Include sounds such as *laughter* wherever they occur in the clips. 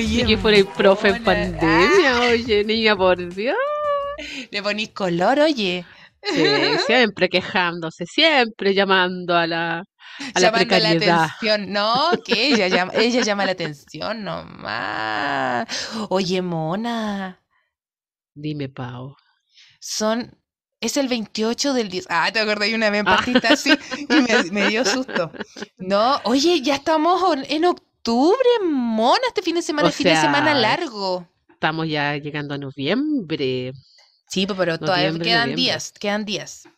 Oye, que por el profe en pandemia, ah. oye, niña, por Dios. Le ponís color, oye. Sí, siempre quejándose, siempre llamando a la, a la precariedad. la atención, no, que ella llama, ella llama la atención nomás. Oye, mona. Dime, Pau. Son, es el 28 del 10. Ah, te acordé una vez ah. así y me, dio susto. No, oye, ya estamos en octubre, mona, este fin de semana, es fin de semana largo. Estamos ya llegando a noviembre. Sí, pero todavía quedan días, quedan días.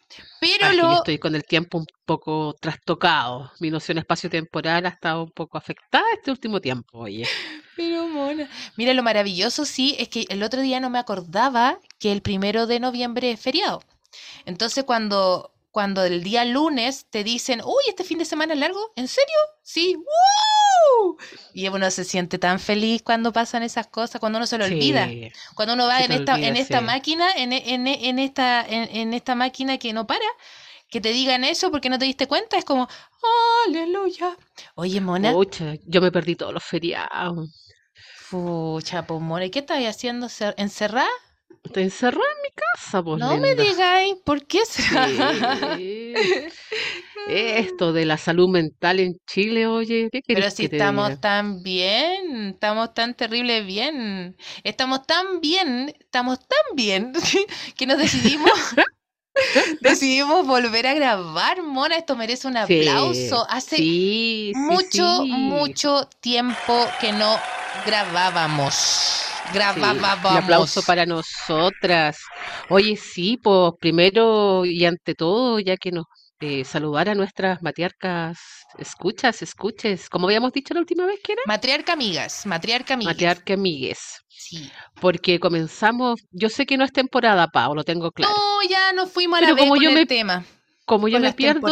Pero ah, lo... estoy con el tiempo un poco trastocado. Mi noción espacio-temporal ha estado un poco afectada este último tiempo, oye. *laughs* Pero mona. Mira, lo maravilloso sí es que el otro día no me acordaba que el primero de noviembre es feriado. Entonces cuando, cuando el día lunes te dicen, uy, este fin de semana es largo, ¿en serio? Sí, y uno se siente tan feliz cuando pasan esas cosas, cuando uno se lo olvida. Cuando uno va en esta, en esta máquina, en, en, esta, en, esta máquina que no para, que te digan eso porque no te diste cuenta, es como, aleluya. Oye, Mona. Pucha, yo me perdí todos los feriados. Pucha, pues, Mona, ¿y qué estabas haciendo? ¿Encerrada? Te encerré en mi casa, pues. No me digáis, ¿por qué se *laughs* Esto de la salud mental en Chile, oye, ¿qué Pero si estamos tan bien, estamos tan terrible bien, estamos tan bien, estamos tan bien *laughs* que nos decidimos *laughs* Decidimos volver a grabar, Mona. Esto merece un aplauso. Hace mucho, mucho tiempo que no grabábamos. Grabábamos. un aplauso para nosotras. Oye, sí, pues primero y ante todo, ya que nos eh, saludar a nuestras matriarcas, escuchas, escuches, como habíamos dicho la última vez que era. Matriarca amigas, matriarca amigas. Matriarca amigues. Sí. Porque comenzamos, yo sé que no es temporada, Pau, lo tengo claro. No, ya no fuimos a la como yo me, tema. Como yo me pierdo,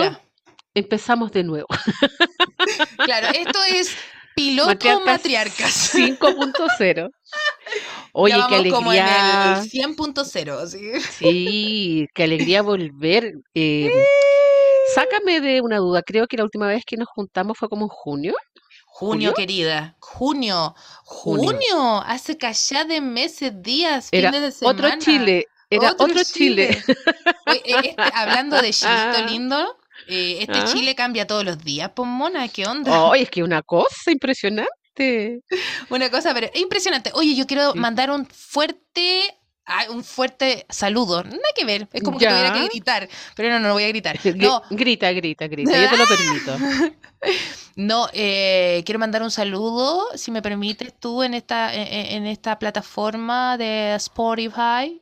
empezamos de nuevo. *laughs* claro, esto es piloto matriarcas, 5.0. *laughs* Oye, qué alegría. Como en el 100.0, ¿sí? Sí, qué alegría volver. Eh, Sácame de una duda, creo que la última vez que nos juntamos fue como en junio. Junio, querida. Junio. junio. Hace callá de meses, días, Era fines de semana. Otro Chile. Era otro, Chile. Este, hablando de *laughs* chilito lindo, eh, este ah. Chile cambia todos los días, pues mona, ¿qué onda? Oh, es que una cosa impresionante. *laughs* Una cosa, pero impresionante. Oye, yo quiero mandar un fuerte un fuerte saludo. Nada que ver. Es como que tuviera que gritar. Pero no, no lo voy a gritar. *laughs* No. Grita, grita, grita. Yo te lo permito. *laughs* No, eh, quiero mandar un saludo, si me permites, tú en esta, en, esta plataforma de Spotify.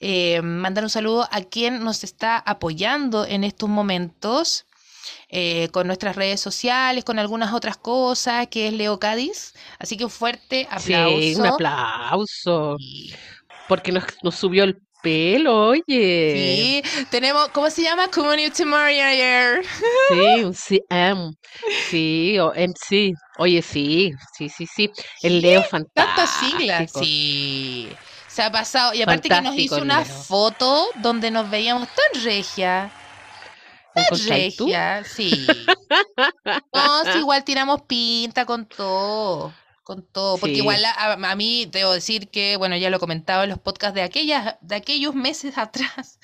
Eh, mandar un saludo a quien nos está apoyando en estos momentos. Eh, con nuestras redes sociales, con algunas otras cosas, que es Leo Cádiz. Así que un fuerte aplauso. Sí, un aplauso porque nos, nos subió el pelo, oye. Sí, tenemos, ¿cómo se llama? Community Manager. Sí, *laughs* un CM. Sí, o MC. Oye, sí, sí, sí, sí. El Leo fantástico. Tantas siglas. Sí. Se ha pasado. Y aparte que nos hizo una foto donde nos veíamos tan regia. Tan regia, sí. *laughs* no, igual tiramos pinta con todo con todo, porque igual a, mí debo decir que, bueno, ya lo comentaba en los podcasts de, aquellas, de aquellos meses *laughs* atrás,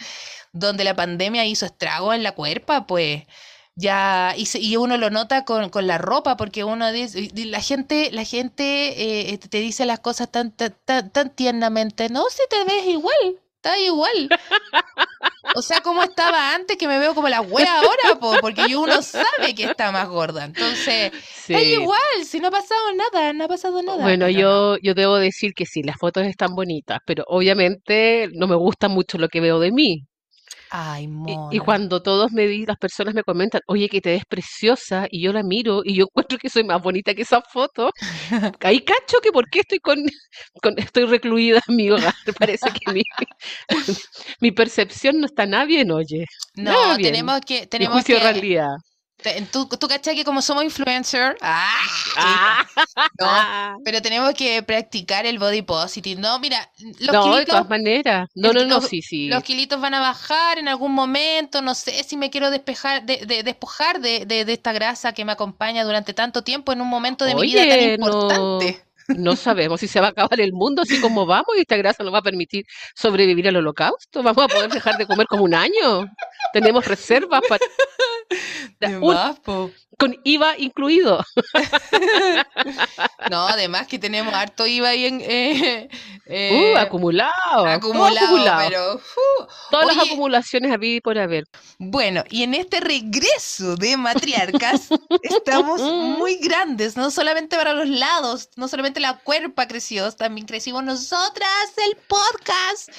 donde la pandemia hizo estrago en la cuerpa, pues ya, y, y uno lo nota con, con, la ropa, porque uno dice, la gente, la gente eh, te dice las cosas tan, tan, tan, tiernamente, no, si te ves igual, está igual. O sea, como estaba antes, que me veo como la wea ahora, porque uno sabe que está más gorda. Entonces, está igual, si no ha pasado nada, no ha pasado nada. Bueno, yo, yo debo decir que sí, las fotos están bonitas, pero obviamente no me gusta mucho lo que veo de mí. Ay, Y, cuando todos me di, las personas me comentan, oye, que te ves preciosa, y yo la miro y yo *laughs* encuentro que soy más bonita que esa foto, *laughs* ahí cacho que por qué estoy con, estoy recluida en mi hogar. *laughs* Parece que mi, mi percepción no está nada bien, oye. No, tenemos que, tenemos juicio que, realidad. Tú, tú cachai que como somos influencers, ah, ah. pero tenemos que practicar el body positive. No, mira, los no, de todas maneras. No, no, no, sí, sí. Los kilitos van a bajar en algún momento. No sé si me quiero despejar, de, despojar de, esta grasa que me acompaña durante tanto tiempo en un momento de mi vida tan importante. No sabemos si se va a acabar el mundo así como vamos y esta grasa nos va a permitir sobrevivir al holocausto. Vamos a poder dejar de comer como un año. Tenemos reservas para... *laughs* con IVA incluido. *laughs* no, además que tenemos harto IVA ahí en... Eh, eh, uh, acumulado. Acumulado, pero... Uh, Todas las acumulaciones había por haber. Bueno, y en este regreso de matriarcas *laughs* estamos muy grandes, no solamente para los lados, no solamente la cuerpa creció, también crecimos nosotras, el podcast.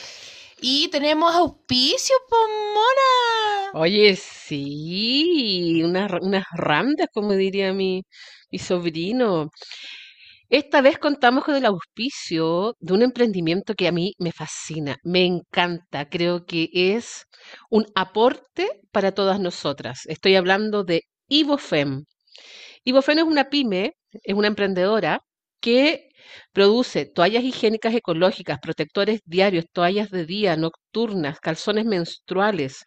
Y tenemos auspicio, Pomona. Oye, sí, unas, randas, como diría mi, sobrino. Esta vez contamos con el auspicio de un emprendimiento que a mí me fascina, me encanta, creo que es un aporte para todas nosotras. Estoy hablando de Ivofem. Ivofem es una pyme, es una emprendedora que produce toallas higiénicas ecológicas, protectores diarios, toallas de día, nocturnas, calzones menstruales.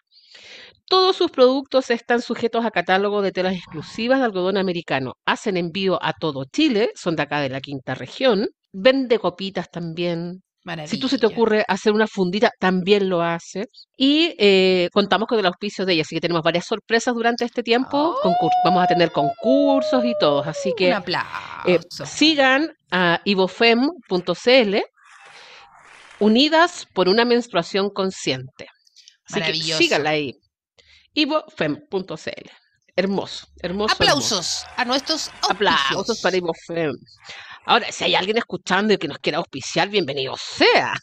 Todos sus productos están sujetos a catálogo de telas exclusivas de algodón americano. Hacen envío a todo Chile, son de acá de la quinta región. Vende copitas también, si tú se te ocurre hacer una fundita, también lo hace. Y eh, contamos con el auspicio de ella, así que tenemos varias sorpresas durante este tiempo. Vamos a tener concursos y todos, así que eh, sigan a ivofem.cl unidas por una menstruación consciente. Así que síganla ahí. ivofem.cl. Hermoso, hermoso. Aplausos a nuestros Aplausos para Ivofem. Ahora, si hay alguien escuchando y que nos quiera auspiciar, bienvenido sea.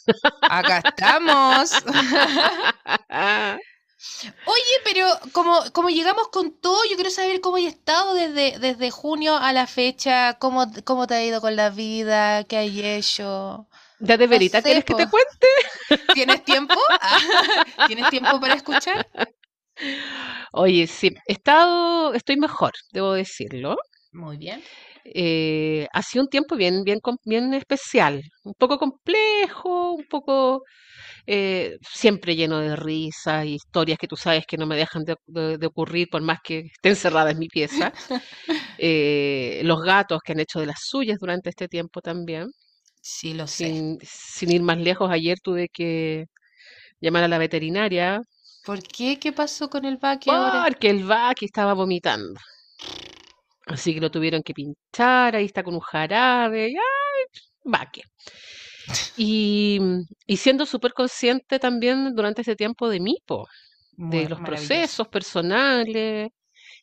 Acá estamos. *laughs* Oye, pero como, como llegamos con todo, yo quiero saber cómo hay estado desde, desde junio a la fecha, cómo, cómo te ha ido con la vida, qué hay hecho. ¿Ya de verita quieres que te cuente? ¿Tienes tiempo? *laughs* ¿Tienes tiempo para escuchar? Oye, sí, he estado, estoy mejor, debo decirlo. Muy bien eh, ha sido un tiempo bien, bien, bien especial, un poco complejo, un poco eh, siempre lleno de risas y historias que tú sabes que no me dejan de, ocurrir por más que esté encerrada en mi pieza. *laughs* Eh, los gatos que han hecho de las suyas durante este tiempo también. Sí, lo sé. Sin, sin ir más lejos, ayer tuve que llamar a la veterinaria. ¿Por qué? ¿Qué pasó con el Baki ahora? Porque el Baki estaba vomitando. Así que lo tuvieron que pinchar, ahí está con un jarabe, ¡ay! vaque. Y, y siendo súper consciente también durante ese tiempo de mí, de los procesos personales,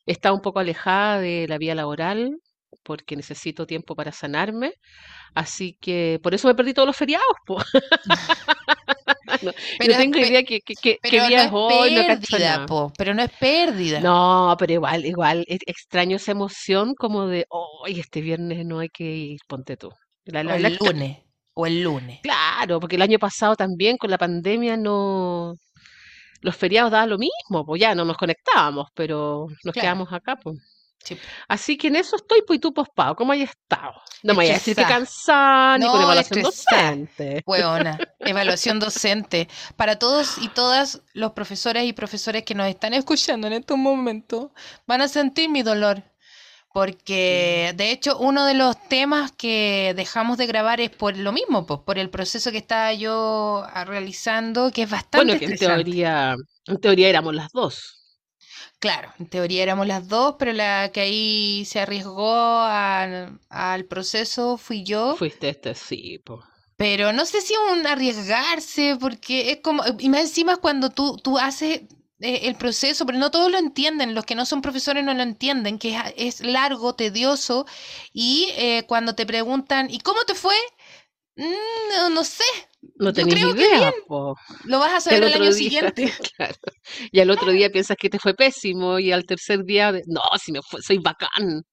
está un poco alejada de la vida laboral porque necesito tiempo para sanarme, así que por eso me perdí todos los feriados. Po. *laughs* no, pero, tengo idea que, que, día es hoy, pérdida, po, pero no es pérdida. No, pero igual, igual, extraño esa emoción como de, hoy este viernes no hay que ir, ponte tú. o el lunes, o el lunes. Claro, porque el año pasado también con la pandemia no... Los feriados daban lo mismo, pues ya no nos conectábamos, pero nos quedamos acá, pues. Así que en eso estoy, pues, tú pospado, ¿cómo hay estado? No me voy a decir que cansada, ni con evaluación docente. Buena, *laughs* evaluación docente. Para todos y todas los profesores y profesores que nos están escuchando en estos momentos, van a sentir mi dolor. Porque de hecho uno de los temas que dejamos de grabar es por lo mismo, pues, por el proceso que estaba yo realizando, que es bastante Bueno, que en teoría, en teoría éramos las dos. Claro, en teoría éramos las dos, pero la que ahí se arriesgó al, proceso fui yo. Fuiste este, sí, po. Pero no sé si un arriesgarse, porque es como, y más encima cuando tú, tú haces eh, el proceso, pero no todos lo entienden, los que no son profesores no lo entienden, que es, largo, tedioso, y eh, cuando te preguntan, ¿y cómo te fue? Mm, no, sé. No tenés idea. Lo vas a saber el, año *laughs* siguiente. Y al otro día *laughs* piensas que te fue pésimo y al tercer día, no, si me fue, soy bacán.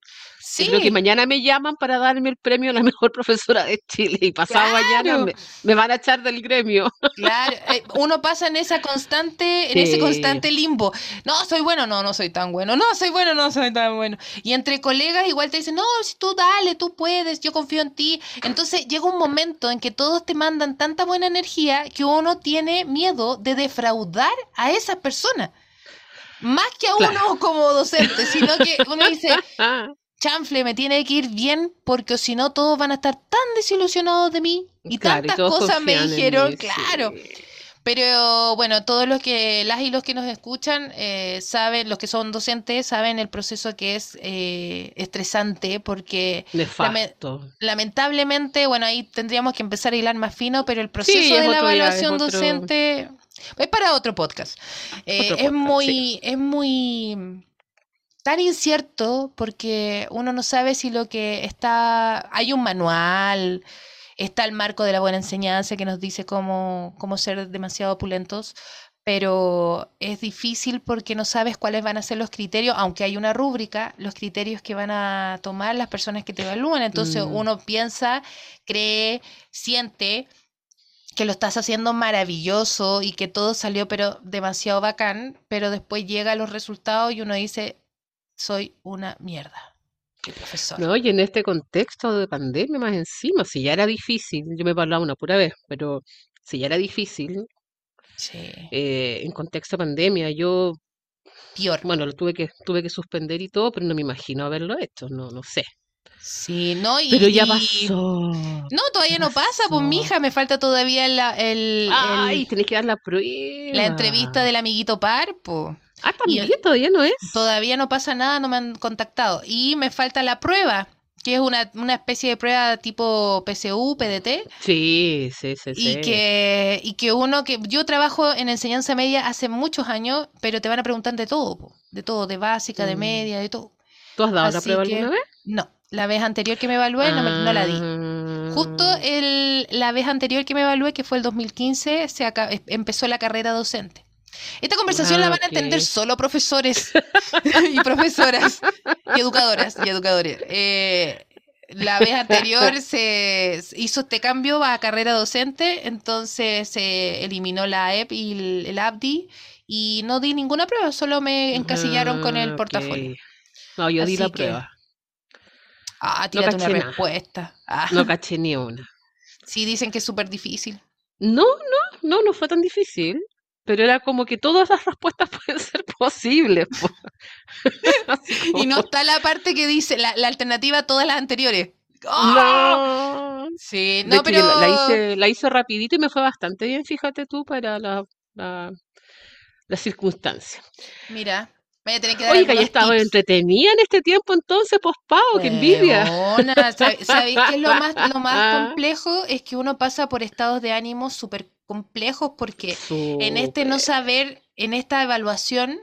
Sí. creo que mañana me llaman para darme el premio a la *laughs* mejor profesora de Chile y pasado mañana me, van a echar del gremio. *laughs* Claro, eh, uno pasa en esa constante, en ese constante limbo. No, soy bueno, no, no soy tan bueno. No, soy bueno, no soy tan bueno. Y entre colegas igual te dicen, no, si tú dale, tú puedes, yo confío en ti. Entonces llega un momento en que todos te mandan tanta buena energía que uno tiene miedo de defraudar a esa persona. Más que a uno como docente, sino que uno dice, *laughs* chanfle, me tiene que ir bien porque si no todos van a estar tan desilusionados de mí y tantas cosas me dijeron, claro. Pero bueno, todos los que, las y los que nos escuchan, eh, saben, los que son docentes, saben el proceso que es eh, estresante porque lamentablemente, bueno, ahí tendríamos que empezar a hilar más fino, pero el proceso de la evaluación docente es para otro podcast. Eh, es muy, es muy tan incierto porque uno no sabe si lo que está, hay un manual, está el marco de la buena enseñanza que nos dice cómo, cómo ser demasiado opulentos, pero es difícil porque no sabes cuáles van a ser los criterios, aunque hay una rúbrica, los criterios que van a tomar las personas que te evalúan. Entonces mm. uno piensa, cree, siente que lo estás haciendo maravilloso y que todo salió pero demasiado bacán, pero después llega a los resultados y uno dice, soy una mierda. profesor. No, y en este contexto de pandemia más encima, si ya era difícil, yo me he hablado una pura vez, pero si ya era difícil, eh, en contexto de pandemia, yo, Peor. bueno, lo tuve que, tuve que suspender y todo, pero no me imagino haberlo hecho, no, no sé. Sí, no, y, Pero ya pasó. No, todavía no pasa, pues mija, me falta todavía la, el, Ay, tenés que dar la prueba. La entrevista del amiguito Parpo. Ah, también, todavía no es. Todavía no pasa nada, no me han contactado. Y me falta la prueba, que es una, especie de prueba tipo PSU, PDT. Sí, sí, sí. Y, Que, y que uno, que yo trabajo en enseñanza media hace muchos años, pero te van a preguntar de todo, de todo, de básica, de mm. media, de todo. ¿Tú has dado la prueba alguna vez? No, la vez anterior que me evalué no, no la di. Justo ah. el, la vez anterior que me evalué, que fue el 2015, se empezó la carrera docente. Esta conversación la ah, van a entender solo profesores *laughs* *laughs* y profesoras y educadoras y educadores. Eh, la vez anterior *laughs* se hizo este cambio a carrera docente, entonces se eliminó la AEP y el, el, ABDI y no di ninguna prueba, solo me encasillaron con el ah, portafolio. No, yo di la prueba. Ah, tírate una respuesta. No caché ni una. Sí, dicen que es súper difícil. No, no, no, no fue tan difícil pero era como que todas las respuestas *laughs* pueden ser posibles. *laughs* Y no está la parte que dice la, alternativa a todas las anteriores. No. ¡Ah! Sí, no, pero... La, hice, la hice rapidito y me fue bastante bien, fíjate tú, para la, la, la circunstancia. Mira, Oiga, ya estaba entretenida en este tiempo entonces, pues Pau, qué envidia. ¿Sabéis qué es lo más, lo *laughs* más complejo? Es que uno pasa por estados de ánimo súper complejos porque en este no saber, en esta evaluación,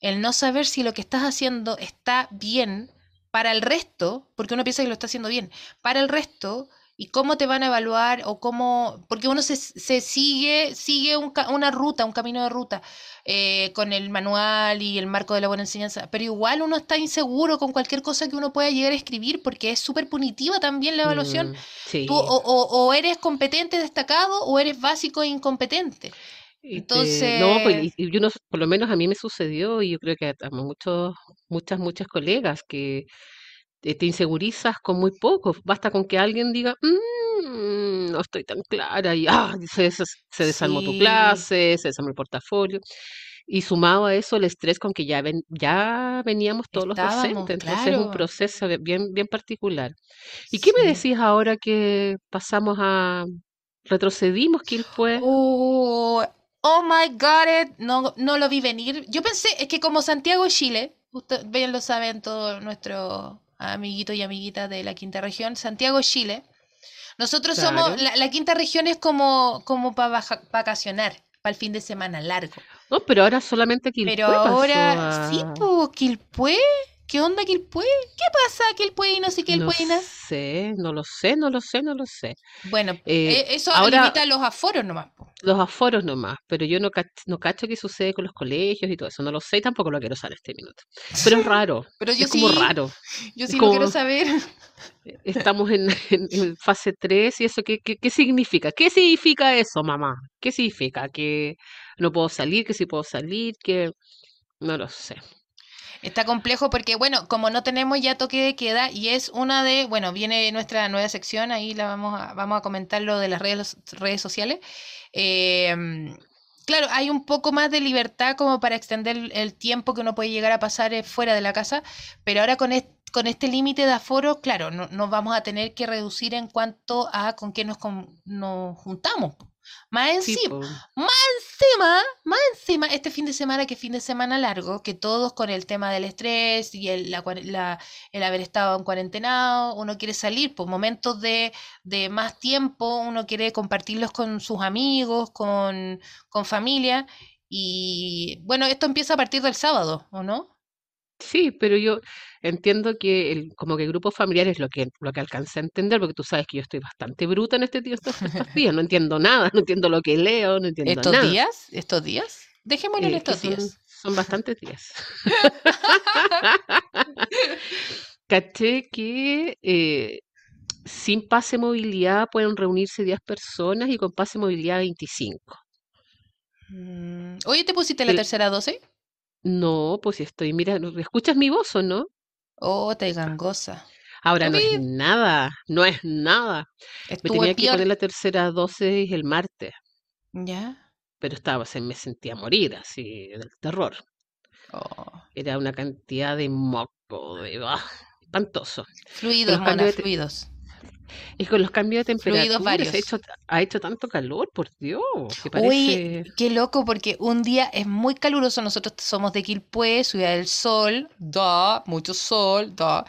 el no saber si lo que estás haciendo está bien para el resto, porque uno piensa que lo está haciendo bien, para el resto, y cómo te van a evaluar o cómo, porque uno se, se sigue, sigue una ruta, un camino de ruta eh, con el manual y el marco de la buena enseñanza, pero igual uno está inseguro con cualquier cosa que uno pueda llegar a escribir porque es súper punitiva también la evaluación. Mm, Tú, o, o, eres competente destacado o eres básico e incompetente. Entonces... no, pues, y, uno, por lo menos a mí me sucedió y yo creo que a muchos, muchas, muchas colegas que te, insegurizas con muy poco. Basta con que alguien diga, mm, no estoy tan clara, y ah, se, se, desarmó tu clase, se desarmó el portafolio. Y sumado a eso el estrés con que ya, ven, ya veníamos todos los docentes. Entonces es un proceso bien, bien particular. ¿Y qué me decís ahora que pasamos a... retrocedimos, quién fue? Oh, oh my God, no, no lo vi venir. Yo pensé, es que como Santiago Chile, ustedes bien lo saben todos nuestros amiguitos y amiguitas de la quinta región, Santiago, Chile. Nosotros somos, la, quinta región es como, como para vacacionar, para el fin de semana largo. No, pero ahora solamente Quilpué Pero ahora, sí, pues, Quilpué, ¿Qué onda Quilpue? ¿Qué pasa Quilpue y no sé qué No sé, no lo sé, no lo sé, no lo sé. Bueno, eh, e, eso ahora, limita los aforos nomás. Los aforos nomás, pero yo no, cacho, no cacho qué sucede con los colegios y todo eso, no lo sé y tampoco lo quiero saber este minuto. Pero es *laughs* raro, pero yo es como raro. Yo sí lo quiero saber. *laughs* Estamos en, fase 3 y eso, ¿qué, ¿qué, qué, significa? ¿Qué significa eso, mamá? ¿Qué significa? ¿Que no puedo salir? ¿Que sí puedo salir? ¿Que no lo sé? Está complejo porque, bueno, como no tenemos ya toque de queda y es una de, bueno, viene nuestra nueva sección, ahí la vamos a, vamos a comentar lo de las redes, redes sociales. Em, claro, hay un poco más de libertad como para extender el tiempo que uno puede llegar a pasar eh, fuera de la casa, pero ahora con, con este límite de aforo, claro, no, nos vamos a tener que reducir en cuanto a con qué nos, nos juntamos. Más encima, más encima, más encima, este fin de semana que fin de semana largo, que todos con el tema del estrés y el, la, el haber estado en cuarentena, uno quiere salir por momentos de, de, más tiempo, uno quiere compartirlos con sus amigos, con, con familia. Y bueno, esto empieza a partir del sábado, ¿o no? Sí, pero yo entiendo que el, como que el grupo familiar es lo que, lo que alcancé a entender, porque tú sabes que yo estoy bastante bruta en este tío estos, días, *laughs* no entiendo nada, no entiendo lo que leo, no entiendo ¿Estos nada. días? ¿Estos días? Dejémoslo en Eh, estos son, días. son bastantes días. *laughs* *laughs* Caché que eh, sin pase movilidad pueden reunirse 10 personas y con pase movilidad 25. Mm, Oye, ¿te pusiste la tercera dosis? No, pues estoy, mira, ¿escuchas mi voz o no? Oh, te gangosa. Ahora no es nada, no es nada. Me tenía que peor. poner la tercera dosis el martes, ¿Ya? pero estaba, se me sentía morir así del terror. Oh. Era una cantidad de moco, de ah, espantoso. Fluidos, los cambios mona, de te- fluidos. Y con los cambios de temperatura ha hecho, ha hecho tanto calor, por Dios, que parece... qué loco, porque un día es muy caluroso. Nosotros somos de Quilpué, Ciudad del Sol, da, mucho sol, da.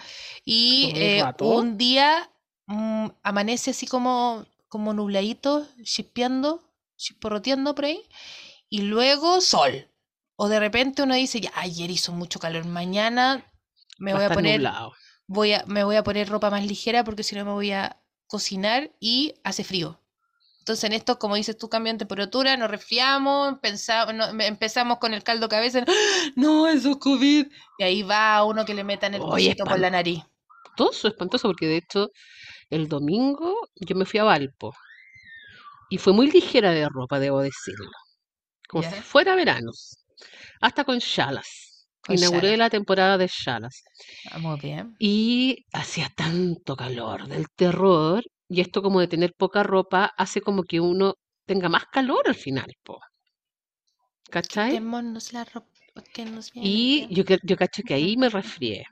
Y eh, un día mm, amanece así como, como nubladito, chispeando, chisporroteando por ahí, y luego sol. O de repente uno dice, ya, ayer hizo mucho calor, mañana me va voy a poner nublado. Voy a, me voy a poner ropa más ligera porque si no me voy a cocinar y hace frío. Entonces en esto, como dices tú, cambio de temperatura, nos resfriamos, pensa- no- empezamos con el caldo cabeza, *gasps* no, eso es COVID. Y ahí va uno que le metan el cosito por la nariz. Espantoso, espantoso, porque de hecho el domingo yo me fui a Valpo y fue muy ligera de ropa, debo decirlo. Como si fuera verano, hasta con chalas. Con Inauguré la temporada de chalas. Ah, Muy bien. Y hacía tanto calor del terror, y esto como de tener poca ropa hace como que uno tenga más calor al final, po. ¿Cachai? Quitémonos la ropa que nos viene Y bien. yo, yo caché que ahí me *laughs* resfrié.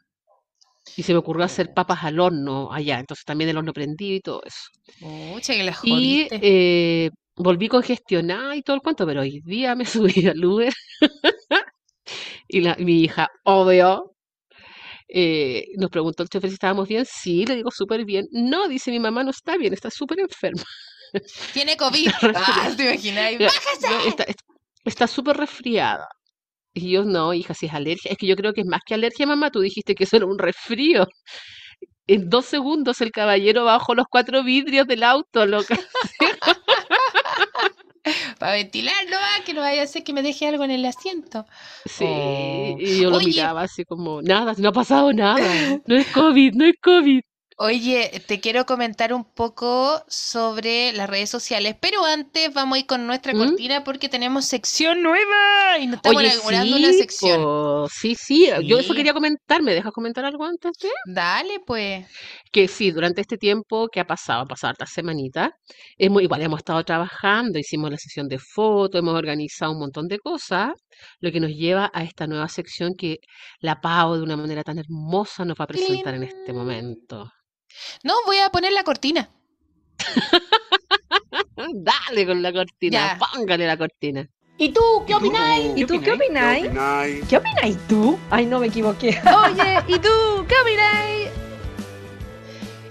Y se me ocurrió hacer papas al horno allá, entonces también el horno prendido y todo eso. Pucha, que la Y eh, volví congestionada y todo el cuento, pero hoy día me *laughs* subí al Uber y la- mi hija, obvio, eh, nos preguntó el chofer si estábamos bien. Sí, le digo súper bien. No, dice mi mamá, no está bien, está súper enferma. *laughs* Tiene COVID. Ah, ¿te está súper resfriada. Y yo, no, hija, si es alergia. Es que yo creo que es más que alergia, mamá. Tú dijiste que eso era un resfrío. En dos segundos el caballero bajó los cuatro vidrios del auto, loca. *laughs* *laughs* *laughs* Para ventilar, no, que no vaya a ser que me deje algo en el asiento. Sí, Oh. y yo lo Oye. miraba así como, nada, no ha pasado nada. *laughs* No es COVID, no es COVID. Oye, te quiero comentar un poco sobre las redes sociales, pero antes vamos a ir con nuestra ¿Mm? cortina porque tenemos sección nueva y nos estamos Oye, inaugurando sí, una sección. po, sí, sí, yo eso Sí. quería comentar. ¿Me dejas comentar algo antes de? Dale, pues. Que sí, durante este tiempo que ha pasado, han pasado hartas semanitas, hemos, igual hemos estado trabajando, hicimos la sesión de fotos, hemos organizado un montón de cosas, lo que nos lleva a esta nueva sección que la Pau de una manera tan hermosa nos va a presentar en este momento. No, voy a poner la cortina. *laughs* Dale con la cortina, Ya. póngale la cortina. ¿Y tú qué opináis? ¿Y tú qué opináis? ¿Qué opináis tú? Ay, no me equivoqué. Oye, ¿y tú qué opináis?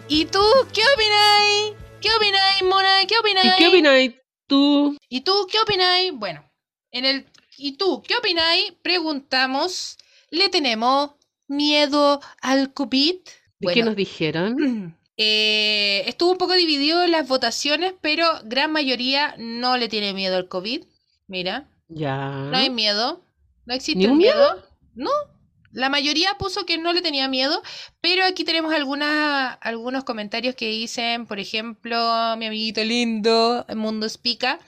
¿Y tú qué opináis? ¿Qué opináis, Mona? ¿Qué ¿Y opináis? qué opinas tú? ¿Y tú qué opináis? Bueno, en el ¿y tú qué opináis? Preguntamos, ¿le tenemos miedo al COVID? ¿De qué nos dijeron? *clears throat* eh, estuvo un poco dividido en las votaciones, pero gran mayoría no le tiene miedo al COVID. Mira, Ya. no hay miedo, no existe ¿Ni un miedo. No, la mayoría puso que no le tenía miedo, pero aquí tenemos algunos comentarios que dicen, por ejemplo, mi amiguito lindo, Mundo Espica,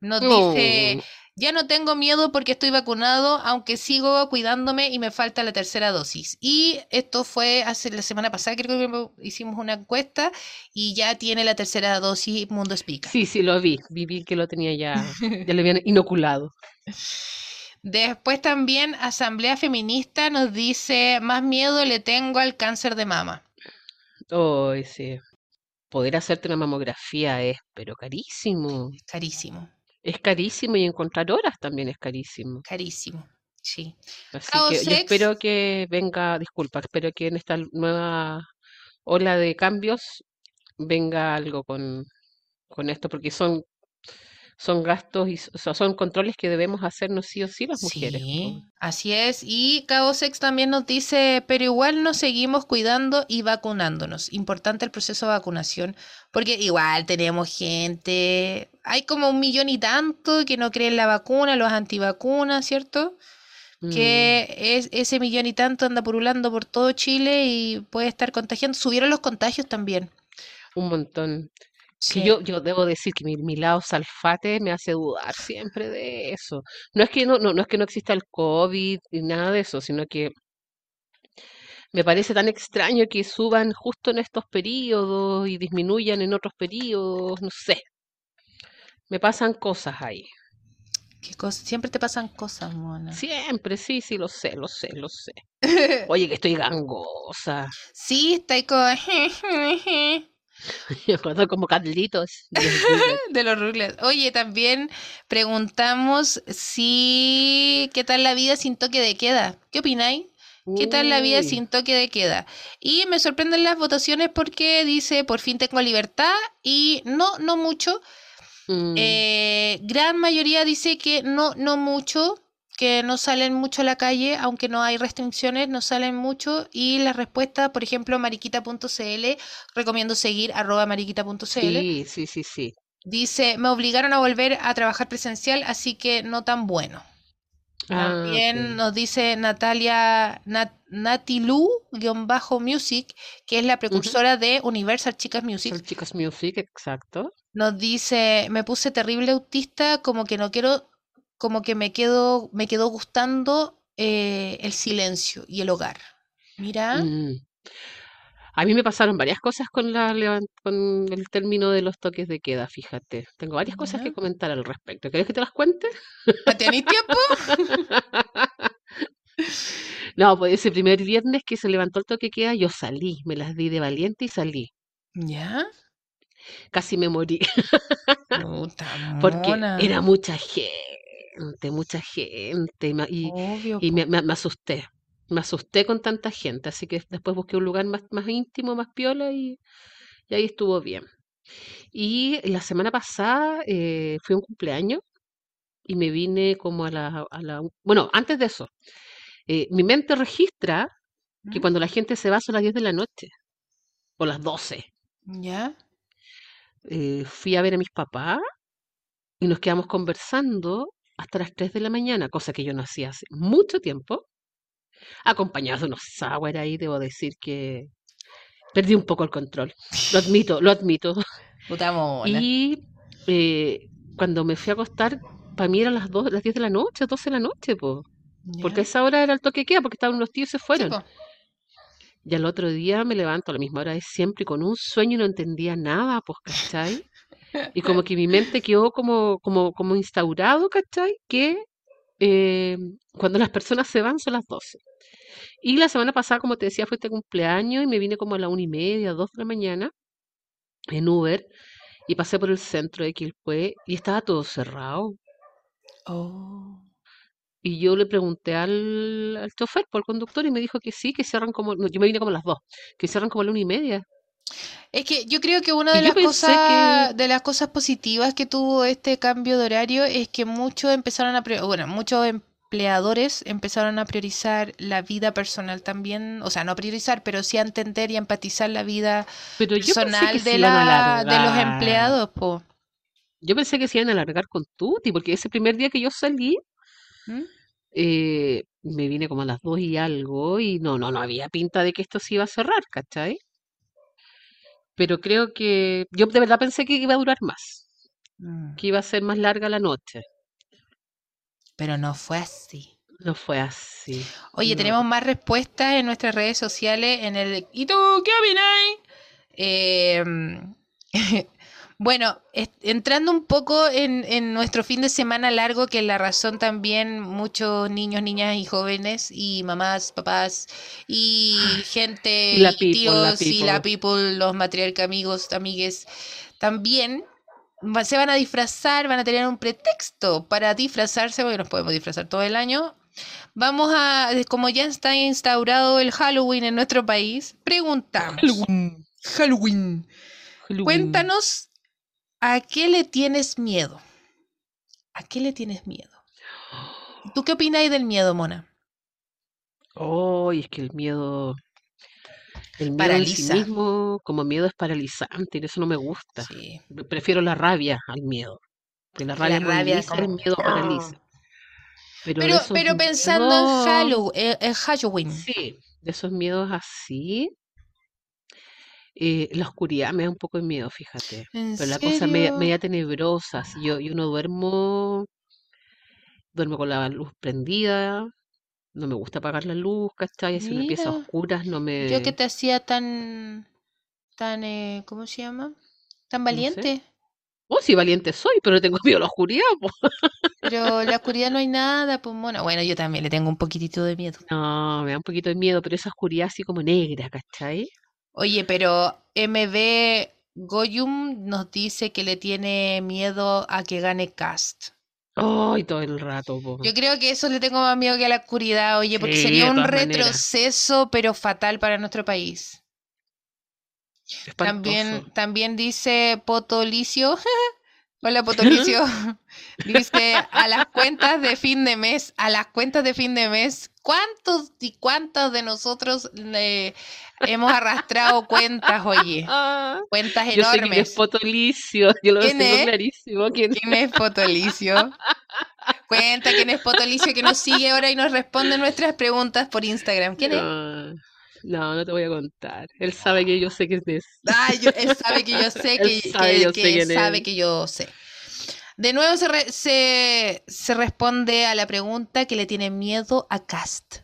nos dice No. Ya no tengo miedo porque estoy vacunado, aunque sigo cuidándome y me falta la tercera dosis. Y esto fue hace la semana pasada, creo que hicimos una encuesta y ya tiene la tercera dosis Mundo Explica. Sí, sí, lo vi. Vi, que lo tenía ya, ya le habían inoculado. *laughs* Después también Asamblea Feminista nos dice, más miedo le tengo al cáncer de mama. Oh, sí. Poder hacerte una mamografía es, pero carísimo. Carísimo. Es carísimo y encontrar horas también es carísimo. Carísimo, sí. Así que yo espero que venga, disculpa, espero que en esta nueva ola de cambios venga algo con, con esto, porque son son gastos y son controles que debemos hacernos sí o sí las mujeres. Sí, así es. Y Caosex también nos dice, pero igual nos seguimos cuidando y vacunándonos. Importante el proceso de vacunación, porque igual tenemos gente, hay como un millón y tanto que no creen la vacuna, los antivacunas, ¿cierto? que mm. es, ese millón y tanto anda purulando por todo Chile y puede estar contagiando. Subieron los contagios también. Un montón yo, yo debo decir que mi, lado salfate me hace dudar siempre de eso. No es que no, no, no es que no exista el COVID ni nada de eso, sino que me parece tan extraño que suban justo en estos periodos y disminuyan en otros periodos, no sé. Me pasan cosas ahí. ¿Qué cosa? Siempre te pasan cosas, mona. Siempre, sí, sí, lo sé, lo sé, lo sé. *laughs* Oye, que estoy gangosa. Sí, estoy con... *laughs* *laughs* Como. De los Rugrats. *laughs* Oye, también preguntamos si. ¿Qué tal la vida sin toque de queda? ¿Qué opináis? ¿Qué tal la vida sin toque de queda? Y me sorprenden las votaciones porque dice, por fin tengo libertad y no, no mucho. Mm. Eh, gran mayoría dice que no, no mucho que no salen mucho a la calle, aunque no hay restricciones, no salen mucho. Y la respuesta, por ejemplo, mariquita.cl, recomiendo seguir arroba mariquita.cl. Sí, sí, sí, sí. Dice, me obligaron a volver a trabajar presencial, así que no tan bueno. Ah, También nos dice Natalia Nat, Natilu-Music, que es la precursora de Universal Chicas Music. Chicas Music, exacto. Nos dice, me puse terrible autista, como que no quiero como que me quedo, me quedó gustando eh, el silencio y el hogar. Mira. Mm. A mí me pasaron varias cosas con, la, con el término de los toques de queda, fíjate. Tengo varias cosas que comentar al respecto. ¿Quieres que te las cuente? ¿Tienes tiempo? *laughs* no, pues ese primer viernes que se levantó el toque de queda, yo salí, me las di de valiente y salí. ¿Ya? Casi me morí. *laughs* Porque era mucha gente mucha gente, y, me, asusté. Me asusté con tanta gente, así que después busqué un lugar más, más íntimo, más piola y, ahí estuvo bien. Y la semana pasada eh, fui a un cumpleaños y me vine como a la... A la bueno, antes de eso, eh, mi mente registra que ¿Mm? cuando la gente se va son las 10 de la noche o las 12. ¿Ya? Eh, fui a ver a mis papás y nos quedamos conversando hasta las 3 de la mañana, cosa que yo no hacía hace mucho tiempo, acompañado de unos sour ahí, debo decir que perdí un poco el control. Lo admito, lo admito. *laughs* y eh, cuando me fui a acostar, para mí eran las, dos, las 10 de la noche, 12 de la noche, po. porque esa hora era el toque que queda, porque estaban unos tíos y se fueron. y al otro día me levanto a la misma hora de siempre con un sueño y no entendía nada, pues, ¿cachai? Y como que mi mente quedó como, como, como instaurado, ¿cachai? Que eh, cuando las personas se van son las 12. Y la semana pasada, como te decía, fue este cumpleaños y me vine como a la una y media, dos de la mañana en Uber y pasé por el centro de Quilpué y estaba todo cerrado. Oh. Y yo le pregunté al, al chofer, por el conductor, y me dijo que sí, que cierran como, yo me vine como a las dos, que cierran como a la una y media. Es que yo creo que una de las cosas de las cosas positivas que tuvo este cambio de horario es que muchos empezaron a bueno, muchos empleadores empezaron a priorizar la vida personal también, o sea, no priorizar, pero sí a entender y empatizar la vida personal de, la, de los empleados, po. Yo pensé que se iban a alargar con Tuti, porque ese primer día que yo salí, ¿Mm? eh, me vine como a las dos y algo, y no, no, no había pinta de que esto se iba a cerrar, ¿cachai? Pero creo que yo de verdad pensé que iba a durar más, mm. que iba a ser más larga la noche. Pero no fue así. No fue así. Oye, tenemos más respuestas en nuestras redes sociales en el ¿Y tú qué opináis? Eh, *laughs* Bueno, entrando un poco en, nuestro fin de semana largo, que es la razón también muchos niños, niñas y jóvenes y mamás, papás y gente, y tíos y la people, los matriarca amigos, amigues, también se van a disfrazar, van a tener un pretexto para disfrazarse, porque nos podemos disfrazar todo el año. Vamos a, como ya está instaurado el Halloween en nuestro país, preguntamos. Halloween. Halloween. Cuéntanos ¿A qué le tienes miedo? ¿A qué le tienes miedo? *gasps* ¿Tú qué opináis del miedo, Mona? Oh, es que el miedo. El miedo en sí mismo, como miedo es paralizante, y eso no me gusta. Prefiero la rabia al miedo. La rabia, el miedo paraliza. Pero, pero, pensando en, Halloween, eh, en Halloween. Sí, de esos miedos así, eh, la oscuridad me da un poco de miedo, fíjate. Pero la cosa media, tenebrosa. Si yo, yo no duermo, duermo con la luz prendida. No me gusta apagar la luz, ¿cachai? Si una pieza oscura no me. Yo que te hacía tan. tan. Eh, ¿Cómo se llama? Tan valiente. Oh, sí, valiente soy, pero tengo *laughs* miedo a la oscuridad. Pero la oscuridad no hay nada, pues bueno. Bueno, yo también le tengo un poquitito de miedo. No, me da un poquito de miedo, pero esa oscuridad así como negra, ¿cachai? Oye, pero MB Goyum nos dice que le tiene miedo a que gane Cast. Ay, todo el rato. Yo creo que eso le tengo más miedo que a la oscuridad, oye, porque sería un retroceso, pero fatal para nuestro país. También, también dice Potolicio, *laughs* Hola, Potolicio. *laughs* Dice, a las cuentas de fin de mes, a las cuentas de fin de mes, ¿cuántos y cuántos de nosotros le hemos arrastrado cuentas, oye? *laughs* Cuentas enormes. Yo sé quién es Potolicio, yo lo tengo clarísimo. ¿Quién? es Potolicio? *laughs* Cuenta quién es Potolicio que nos sigue ahora y nos responde nuestras preguntas por Instagram. ¿Quién es? No, no te voy a contar. Él sabe que yo sé que es. *laughs* Ah, él sabe que yo sé que, él sabe, que, yo, sé sabe que yo sé. De nuevo se, se, se, responde a la pregunta que le tiene miedo a Cast.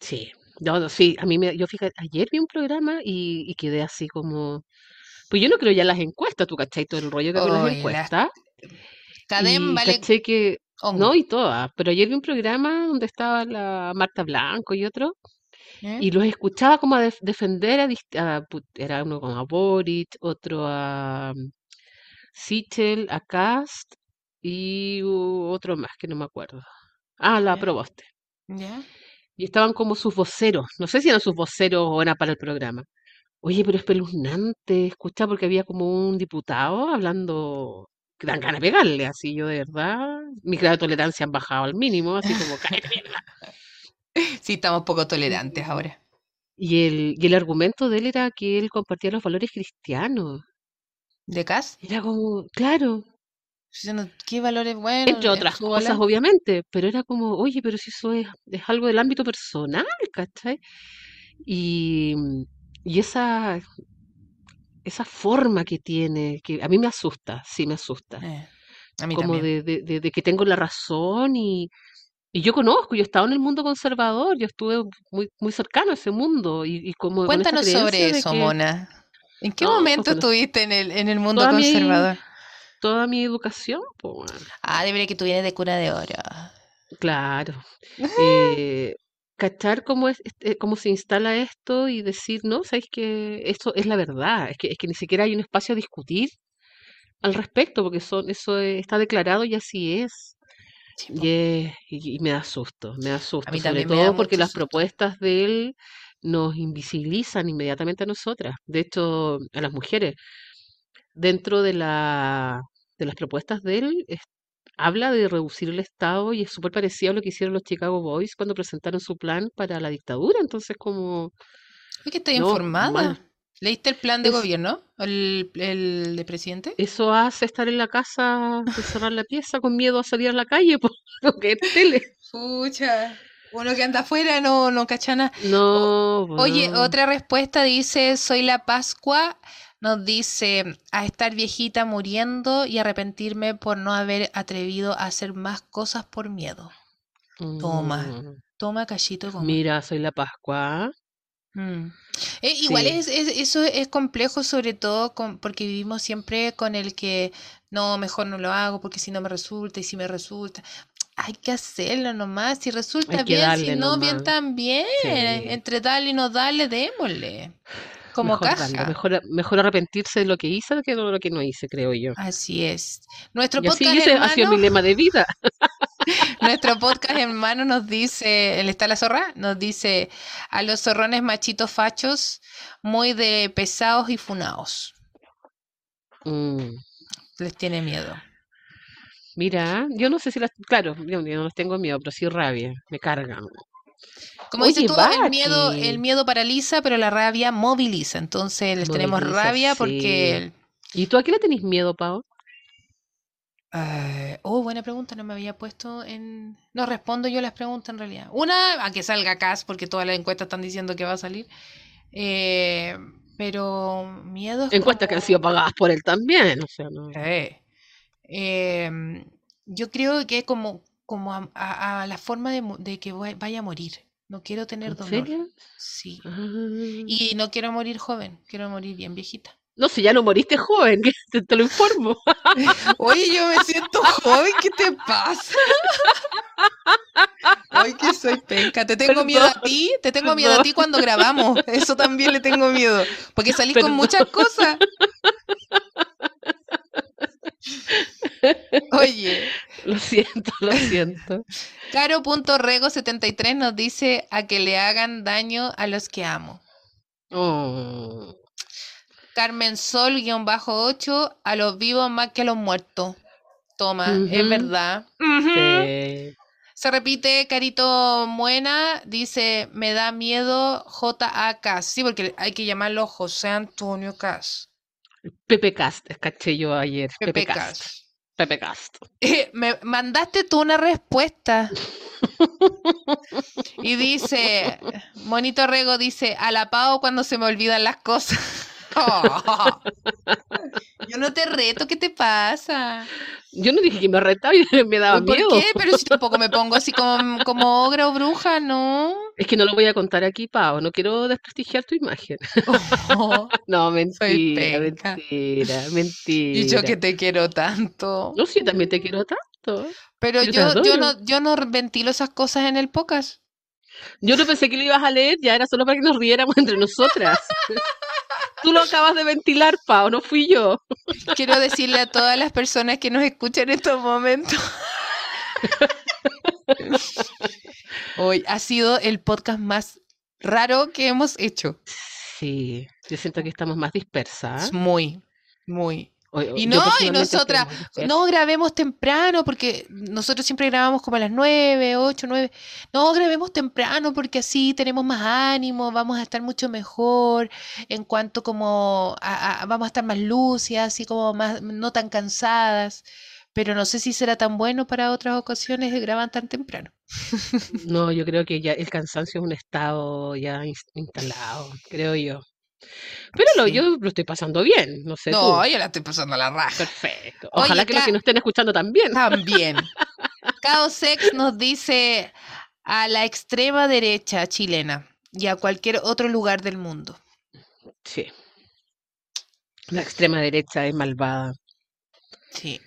Sí, no, sí, a mí me, yo fíjate, ayer vi un programa y, y, quedé así como, pues yo no creo ya las encuestas, tú cachai todo el rollo que con las encuestas. Cadem vale. Caché que, no y todas, pero ayer vi un programa donde estaba la Marta Blanco y otro, ¿Eh? Y los escuchaba como a defender a, era uno con a Boric, otro a mm, Sichel, a Cast y otro más que no me acuerdo. Ah, la Proboste. Y estaban como sus voceros. No sé si eran sus voceros o era para el programa. Oye, pero es peluznante escuchar porque había como un diputado hablando que dan ganas de pegarle, así yo de verdad. Mi grado de tolerancia han bajado al mínimo, así como, *laughs* *laughs* Sí, estamos poco tolerantes ahora. Y el, y el argumento de él era que él compartía los valores cristianos. ¿De Cas? Era como, claro. ¿Qué valores buenos? Entre otras cosas, obviamente, pero era como, oye, pero si eso es, es algo del ámbito personal, ¿cachai? Y, y esa, esa forma que tiene, que a mí me asusta, sí me asusta. Eh, a mí como de, de, de, que tengo la razón y, y yo conozco, yo he estado en el mundo conservador, yo estuve muy, muy cercano a ese mundo. Y, como Cuéntanos sobre eso, Mona. ¿En qué momento pues, estuviste en el, en el mundo conservador? toda mi educación, pues. Ah, debería que tú vienes de cuna de oro. Claro. *laughs* eh, cachar cómo, es, eh, cómo se instala esto y decir, no, sabéis que esto es la verdad, es que, es que ni siquiera hay un espacio a discutir al respecto, porque son, eso está declarado y así es y, me da susto, me da susto, sobre todo porque las propuestas de él nos invisibilizan inmediatamente a nosotras, de hecho, a las mujeres. Dentro de, la, de las propuestas de él, habla de reducir el Estado y es súper parecido a lo que hicieron los Chicago Boys cuando presentaron su plan para la dictadura, entonces como... Es que estoy informada. ¿Leíste el plan de gobierno? El, el de presidente? Eso hace estar en la casa, cerrar la pieza con miedo a salir a la calle, *laughs* porque es tele. Pucha. Uno que anda afuera no, no cachana. No. Oye, otra respuesta dice, soy la Pascua nos dice a estar viejita muriendo y arrepentirme por no haber atrevido a hacer más cosas por miedo. Toma, mm. toma cachito. Mira, soy la Pascua. Mm. Eh, igual es, eso es complejo, sobre todo porque vivimos siempre con el que no, mejor no lo hago porque si no me resulta y si me resulta. Hay que hacerlo nomás. Si resulta bien, si no, bien también. Entre darle y no darle, démosle. Como mejor caja. mejor, mejor, arrepentirse de lo que hice que de lo que no hice, creo yo. Así es. Nuestro podcast así ha sido mi lema de vida. Nuestro podcast hermano nos dice, ¿el está la zorra? Nos dice a los zorrones machitos fachos, muy de pesados y funados. Mm. Les tiene miedo. Mira, yo no sé si las, claro, yo, no les tengo miedo, pero sí rabia, me cargan. Como dices tú, el miedo, el miedo paraliza, pero la rabia moviliza. Entonces les tenemos rabia porque. ¿Y tú a qué le tenés miedo, Pau? Eh, oh, buena pregunta, no me había puesto en... No respondo yo las preguntas en realidad. Una, a que salga CAS, porque todas las encuestas están diciendo que va a salir. Eh, pero miedo... encuestas que han sido pagadas por él también, o sea, no... Eh, yo creo que es como, como a, la forma de, que vaya a morir. No quiero tener dolor. Sí. Ah. Y no quiero morir joven, quiero morir bien viejita. No, si ya no moriste joven, *laughs* te, te lo informo. *laughs* Oye, yo me siento joven, ¿qué te pasa? *laughs* Ay, que soy penca. Te tengo miedo a ti, te tengo miedo a ti cuando grabamos. Eso también le tengo miedo. Porque salís con muchas cosas. Oye. Lo siento, lo siento. Caro.rego73 nos dice a que le hagan daño a los que amo. Oh. Carmen Sol-8, a los vivos más que a los muertos. Toma, es verdad. Se repite, Carito Muena dice, me da miedo J.A. Cas. Sí, porque hay que llamarlo José Antonio Cas. Pepe Cast, caché yo ayer. Pepe, Cast. Pepe Cast. me mandaste tú una respuesta. *laughs* y dice, Monito Rego dice, a la pavo cuando se me olvidan las cosas. *laughs* Yo no te reto, ¿qué te pasa? Yo no dije que me retaba y *laughs* me daba miedo. ¿Por qué? Pero si tampoco me pongo así como, como ogra o bruja, ¿no? Es que no lo voy a contar aquí, Pau. No quiero desprestigiar tu imagen. Oh, *laughs* no, mentira, mentira, mentira. Y yo que te quiero tanto. No, sí, también te quiero tanto. Pero yo, yo, no, yo no ventilo esas cosas en el podcast. Yo no pensé que lo ibas a leer, ya era solo para que nos riéramos entre nosotras. Tú lo acabas de ventilar, Pau, no fui yo. Quiero decirle a todas las personas que nos escuchan en estos momentos. Hoy ha sido el podcast más raro que hemos hecho. Sí, yo siento que estamos más dispersas. Muy, muy y no, y nosotras, no grabemos temprano porque nosotros siempre grabamos como a las 9, 8, 9. No, grabemos temprano porque así tenemos más ánimo, vamos a estar mucho mejor en cuanto como vamos a estar más lúcidas, así como más no tan cansadas. Pero no sé si será tan bueno para otras ocasiones de grabar tan temprano. No, yo creo que ya el cansancio es un estado ya instalado, creo yo. Pero yo lo estoy pasando bien, no sé. No, yo la estoy pasando a la raja. Perfecto. Ojalá que los que nos estén escuchando también. También. *laughs* Sex nos dice a la extrema derecha chilena y a cualquier otro lugar del mundo. Sí. La extrema derecha es malvada. Sí.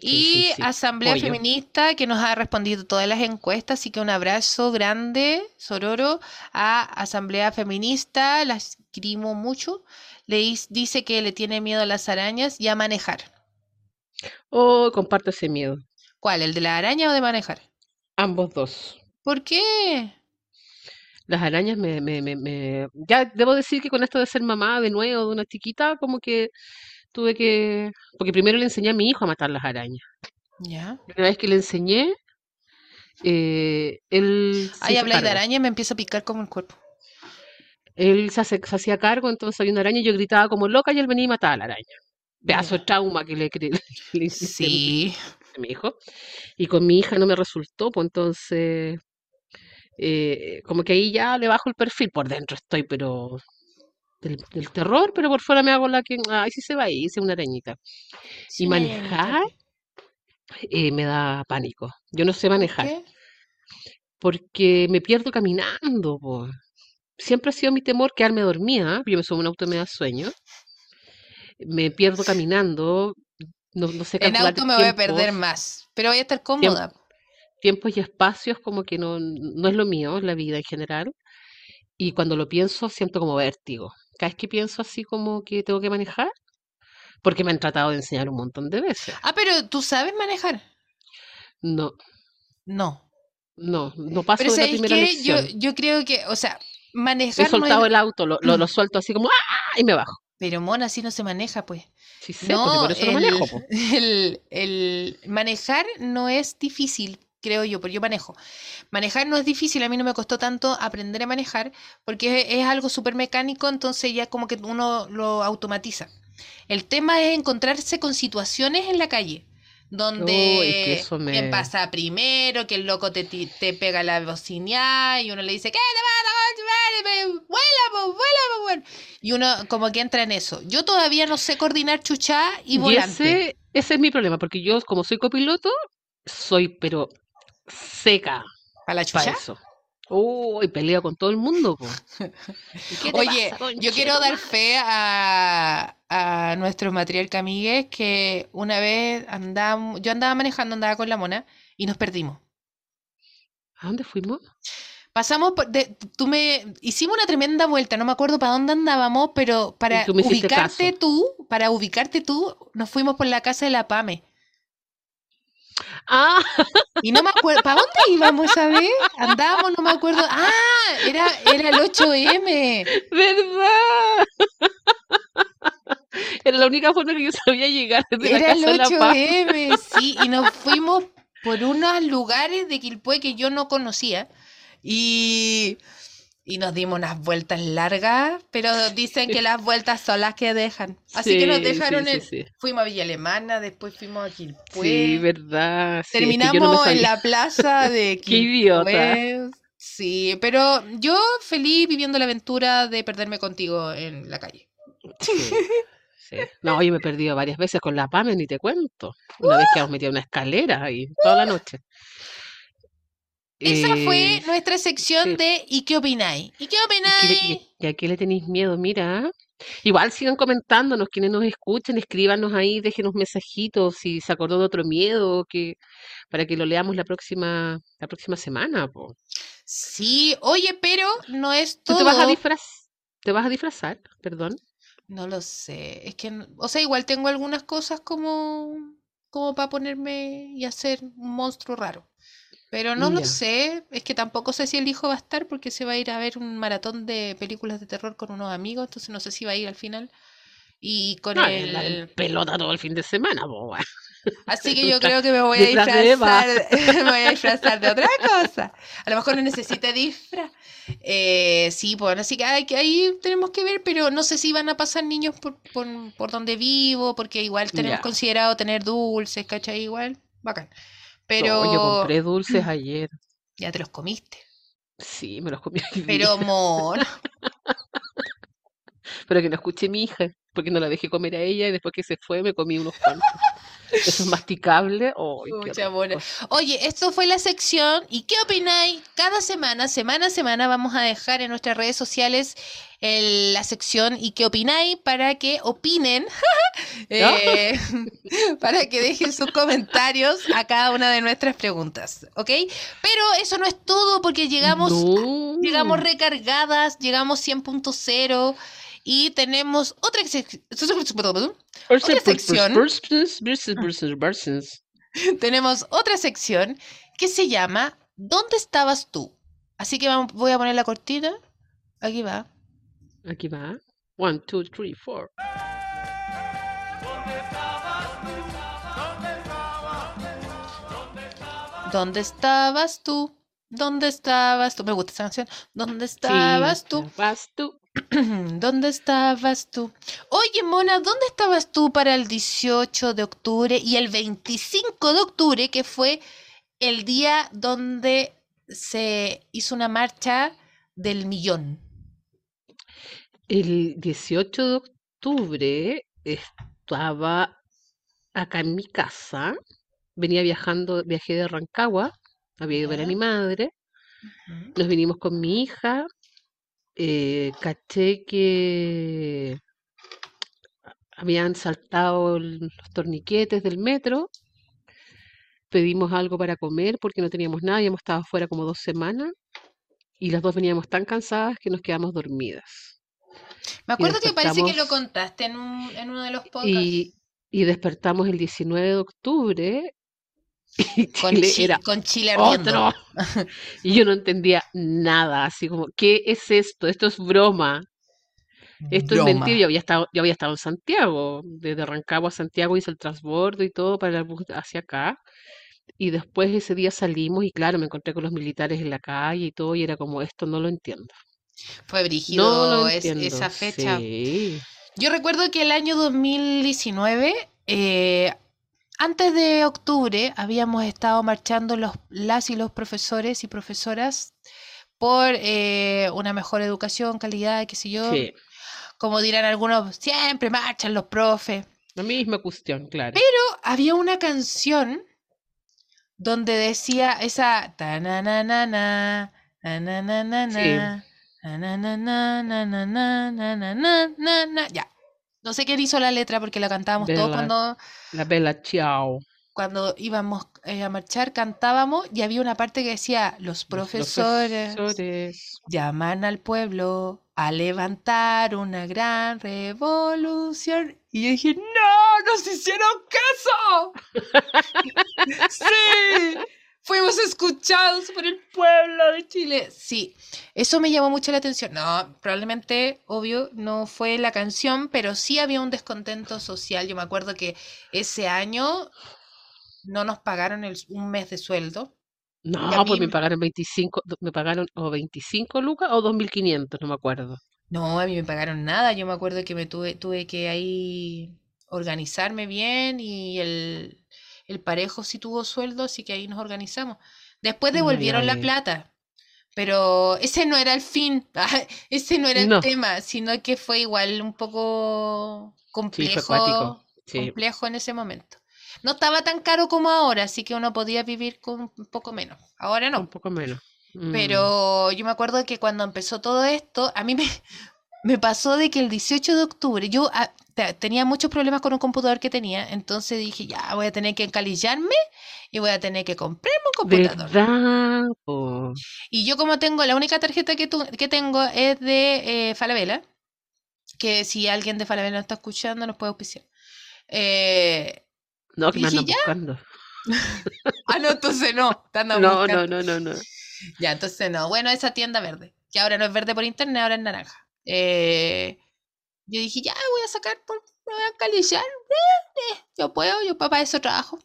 Y Asamblea Feminista que nos ha respondido todas las encuestas, así que un abrazo grande, Sororo, a Asamblea Feminista, las queremos mucho. Le dice que le tiene miedo a las arañas y a manejar. Oh, comparto ese miedo. ¿Cuál? ¿El de la araña o de manejar? Ambos dos. ¿Por qué? Las arañas me, me, me, Ya debo decir que con esto de ser mamá de nuevo, de una chiquita, como que tuve que... Porque primero le enseñé a mi hijo a matar las arañas. Ya. La vez que le enseñé, eh, él... Ahí habla de araña y me empieza a picar como el cuerpo. Él se, hacía cargo, entonces había una araña y yo gritaba como loca y él venía y mataba a la araña. Pedazo de trauma que le, *laughs* le, sí. a mi hijo. Y con mi hija no me resultó, pues entonces... Eh, como que ahí ya le bajo el perfil por dentro estoy, pero del, terror, pero por fuera me hago la que, ay, sí se va ahí, hice una arañita. y manejar eh, me da pánico. Yo no sé manejar. Porque me pierdo caminando, Siempre ha sido mi temor quedarme dormida. Yo me subo un auto y me da sueño. Me pierdo caminando. No, no sé En auto me voy a perder más, pero voy a estar cómoda. Tiempos y espacios como que no, no es lo mío, la vida en general. Y cuando lo pienso, siento como vértigo. Cada vez que pienso así como que tengo que manejar, porque me han tratado de enseñar un montón de veces. Ah, pero ¿tú sabes manejar? No. No. No, no paso de la primera lección. Yo, yo creo que, o sea, manejar. He soltado el auto, lo, lo, *clears throat* suelto así como ¡ah! y me bajo. Pero Mona, así no se maneja, pues. Sí, sé, no, por eso el, lo manejo. *laughs* El, el, manejar no es difícil, creo yo, porque yo manejo. Manejar no es difícil, a mí no me costó tanto aprender a manejar, porque es, es algo súper mecánico, entonces ya como que uno lo automatiza. El tema es encontrarse con situaciones en la calle donde pasa primero, que el loco te, te pega la bocina y uno le dice, ¿qué te pasa? ¡Vuela, vuela, vuela! Y uno como que entra en eso. Yo todavía no sé coordinar chuchá y volante. ese, es mi problema, porque yo como soy copiloto, soy pero seca. ¿Para la chuchá? Uy, pelea con todo el mundo. *laughs* Oye, yo quiero dar fe a, a nuestro material Camigues que una vez andamos, yo andaba manejando, andaba con la mona y nos perdimos. ¿A dónde fuimos? Pasamos por, de, tú me hicimos una tremenda vuelta, no me acuerdo para dónde andábamos, pero para ubicarte tú, para ubicarte tú, nos fuimos por la casa de la Pame. Ah. Y no me acuerdo, ¿para dónde íbamos esa vez? Andábamos, no me acuerdo. Ah, era, era el 8M. ¿Verdad? Era la única forma que yo sabía llegar desde era la casa el 8M, sí, y nos fuimos por unos lugares de Quilpue que yo no conocía. Y y nos dimos unas vueltas largas, pero *laughs* dicen que las vueltas son las que dejan. Así que nos dejaron Fuimos a Villa Alemana, después fuimos a Quilpue. Sí, verdad. Terminamos en la plaza *laughs* de Quilpue. Qué idiota. Sí, pero yo feliz viviendo la aventura de perderme contigo en la calle. Sí. No, yo me he perdido varias veces con la PAME, ni te cuento. Una vez que hemos metido una escalera ahí toda la noche. Esa fue eh, nuestra sección de ¿Y qué opináis? ¿Y qué opináis? ¿Y a qué le tenéis miedo? Mira. Igual sigan comentándonos, quienes nos escuchen, escríbanos ahí, déjenos mensajitos si se acordó de otro miedo, que para que lo leamos la próxima, la próxima semana. Sí, oye, pero no es todo. te vas a disfrazar? ¿Te vas a disfrazar? Perdón. No lo sé. Es que, o sea, igual tengo algunas cosas como, como para ponerme y hacer un monstruo raro. Pero no lo sé, es que tampoco sé si el hijo va a estar porque se va a ir a ver un maratón de películas de terror con unos amigos, entonces no sé si va a ir al final. Y con el... pelota todo el fin de semana, Así que *laughs* yo creo que me voy a disfrazar, *laughs* *laughs* me voy a disfrazar de otra cosa. A lo mejor no necesita disfraz. Eh, sí, pues así que, hay, que ahí tenemos que ver, pero no sé si van a pasar niños por, por, por donde vivo, porque igual tenemos considerado tener dulces, ¿cachai? Igual, bacán. Pero. yo compré dulces *clears throat* ayer. ¿Ya te los comiste? Sí, me los comí. *laughs* Pero, mono. *laughs* Pero que no escuche mi hija, porque no la dejé comer a ella y después que se fue me comí unos cuantos. Eso es masticable. Oye, esto fue la sección. ¿Y qué opináis? Cada semana, semana a semana, vamos a dejar en nuestras redes sociales la sección ¿Y qué opináis? para que opinen, *laughs* eh, *laughs* para que dejen sus comentarios a cada una de nuestras preguntas. ¿Ok? Pero eso no es todo porque llegamos, llegamos recargadas, llegamos 100.0. Y tenemos otra, otra sección. tenemos otra sección que se llama ¿Dónde estabas tú? Así que voy a poner la cortina. Aquí va. Aquí va. One, two, three, four. ¿Dónde estabas tú? ¿Dónde estabas tú? Me gusta esa canción. ¿Dónde estabas tú? Estabas tú. *clears throat* ¿Dónde estabas tú? Oye, Mona, ¿dónde estabas tú para el 18 de octubre y el 25 de octubre, que fue el día donde se hizo una marcha del millón? El 18 de octubre estaba acá en mi casa, venía viajando, viajé de Rancagua, había ido a ver a mi madre, nos vinimos con mi hija, eh, caché que habían saltado los torniquetes del metro, pedimos algo para comer porque no teníamos nada, habíamos estado fuera como dos semanas y las dos veníamos tan cansadas que nos quedamos dormidas. Me acuerdo que parece que lo contaste en, en uno de los podcasts. Y, y, despertamos el 19 de octubre *laughs* y con Chile era con Chile otro. *laughs* y yo no entendía nada, así como, ¿qué es esto? Esto es broma. Esto es mentira. Yo había, estado, yo había estado en Santiago, desde Rancagua a Santiago hice el transbordo y todo para el bus hacia acá. Y después ese día salimos y claro, me encontré con los militares en la calle y todo y era como, esto no lo entiendo. Fue brígido esa fecha. Yo recuerdo que el año 2019, eh, antes de octubre habíamos estado marchando los, las y los profesores y profesoras por eh, una mejor educación, calidad, qué sé yo. Sí. Como dirán algunos, siempre marchan los profes. La misma cuestión, claro. Pero había una canción donde decía esa... Ya, no sé quién hizo la letra porque la cantábamos todos cuando. La Bella Ciao. Cuando íbamos a marchar, cantábamos y había una parte que decía: Los profesores, llaman al pueblo a levantar una gran revolución. Y yo dije: ¡No! ¡Nos hicieron caso! *laughs* ¡Sí! Fuimos escuchados por el pueblo de Chile. Sí, eso me llamó mucho la atención. No, probablemente, obvio, no fue la canción, pero sí había un descontento social. Yo me acuerdo que ese año no nos pagaron el, un mes de sueldo. No, pues me pagaron 25, me pagaron o 25 lucas o 2.500, no me acuerdo. No, a mí me pagaron nada. Yo me acuerdo que me tuve, tuve que ahí organizarme bien y el, el parejo sí tuvo sueldo, así que ahí nos organizamos. Después devolvieron la plata, pero ese no era el fin, *laughs* ese no era el tema, sino que fue igual un poco complejo, complejo en ese momento. No estaba tan caro como ahora, así que uno podía vivir con un poco menos. Ahora no. Un poco menos. Mm. Pero yo me acuerdo que cuando empezó todo esto, a mí me, me pasó de que el 18 de octubre, yo ah, tenía muchos problemas con un computador que tenía, entonces dije, ya voy a tener que encalillarme y voy a tener que comprarme un computador. Y yo como tengo, la única tarjeta que, que tengo es de eh, Falabella, que si alguien de Falabella no está escuchando nos puede auspiciar. Eh, no, que me andan buscando. *laughs* ah, no, entonces no. no, no, no, no, no. Ya, entonces no. Bueno, esa tienda verde, que ahora no es verde por internet, ahora es naranja. Eh, yo dije, ya voy a sacar, me voy a calillar. Eh, eh, yo puedo, yo para eso trabajo.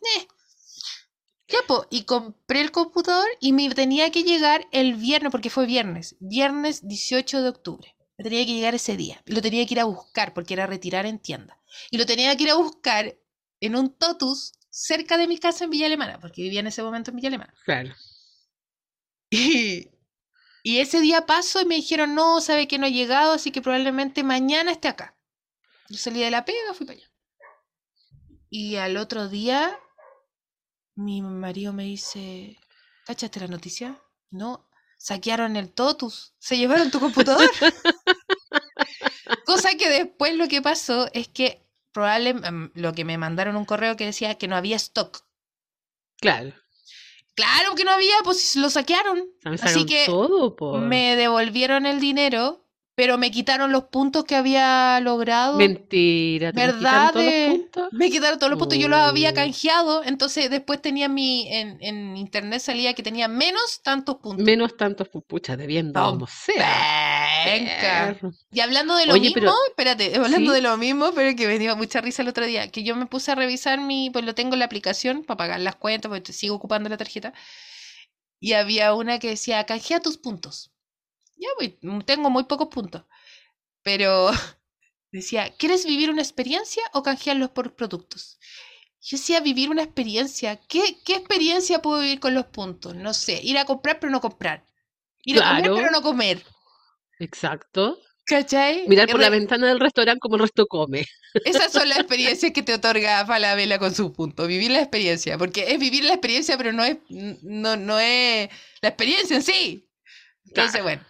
Ya, y compré el computador y me tenía que llegar el viernes, porque fue viernes, viernes 18 de octubre. Me tenía que llegar ese día. Lo tenía que ir a buscar, porque era retirar en tienda. Y lo tenía que ir a buscar en un totus cerca de mi casa en Villa Alemana, porque vivía en ese momento en Villa Alemana. Claro. *laughs* Y, y ese día pasó y me dijeron, no, sabe que no ha llegado, así que probablemente mañana esté acá. Yo salí de la pega, fui para allá. Y al otro día, mi marido me dice, ¿cachaste la noticia? No, saquearon el Totus, se llevaron tu computador. *laughs* Cosa que después lo que pasó es que probablemente em, lo que me mandaron un correo que decía que no había stock. Claro. Claro que no había, pues lo saquearon. Así que me devolvieron el dinero pero me quitaron los puntos que había logrado. Mentira, ¿te ¿verdad? Todos los puntos? Me quitaron todos los puntos, yo los había oh. canjeado, entonces después tenía mi, en, en internet salía que tenía menos tantos puntos. Menos tantos puntos, pucha, debiendo, como sea. Y hablando de lo mismo, espérate, hablando de lo mismo, pero que me dio mucha risa el otro día, que yo me puse a revisar mi, pues lo tengo en la aplicación para pagar las cuentas, porque sigo ocupando la tarjeta, y había una que decía, canjea tus puntos ya voy, mm, tengo muy pocos puntos. Pero *laughs* decía, ¿quieres vivir una experiencia o canjearlos por productos? Yo decía, vivir una experiencia. ¿Qué, ¿Qué experiencia puedo vivir con los puntos? No sé, ir a comprar pero no comprar. Ir a comer pero no comer. Exacto. ¿Cachai? Mirar por la ventana del restaurante como el resto come. *laughs* Esas son las experiencias que te otorga Falabella con su punto. Vivir la experiencia. Porque es vivir la experiencia, pero no es, no, no es la experiencia en sí. Entonces, bueno.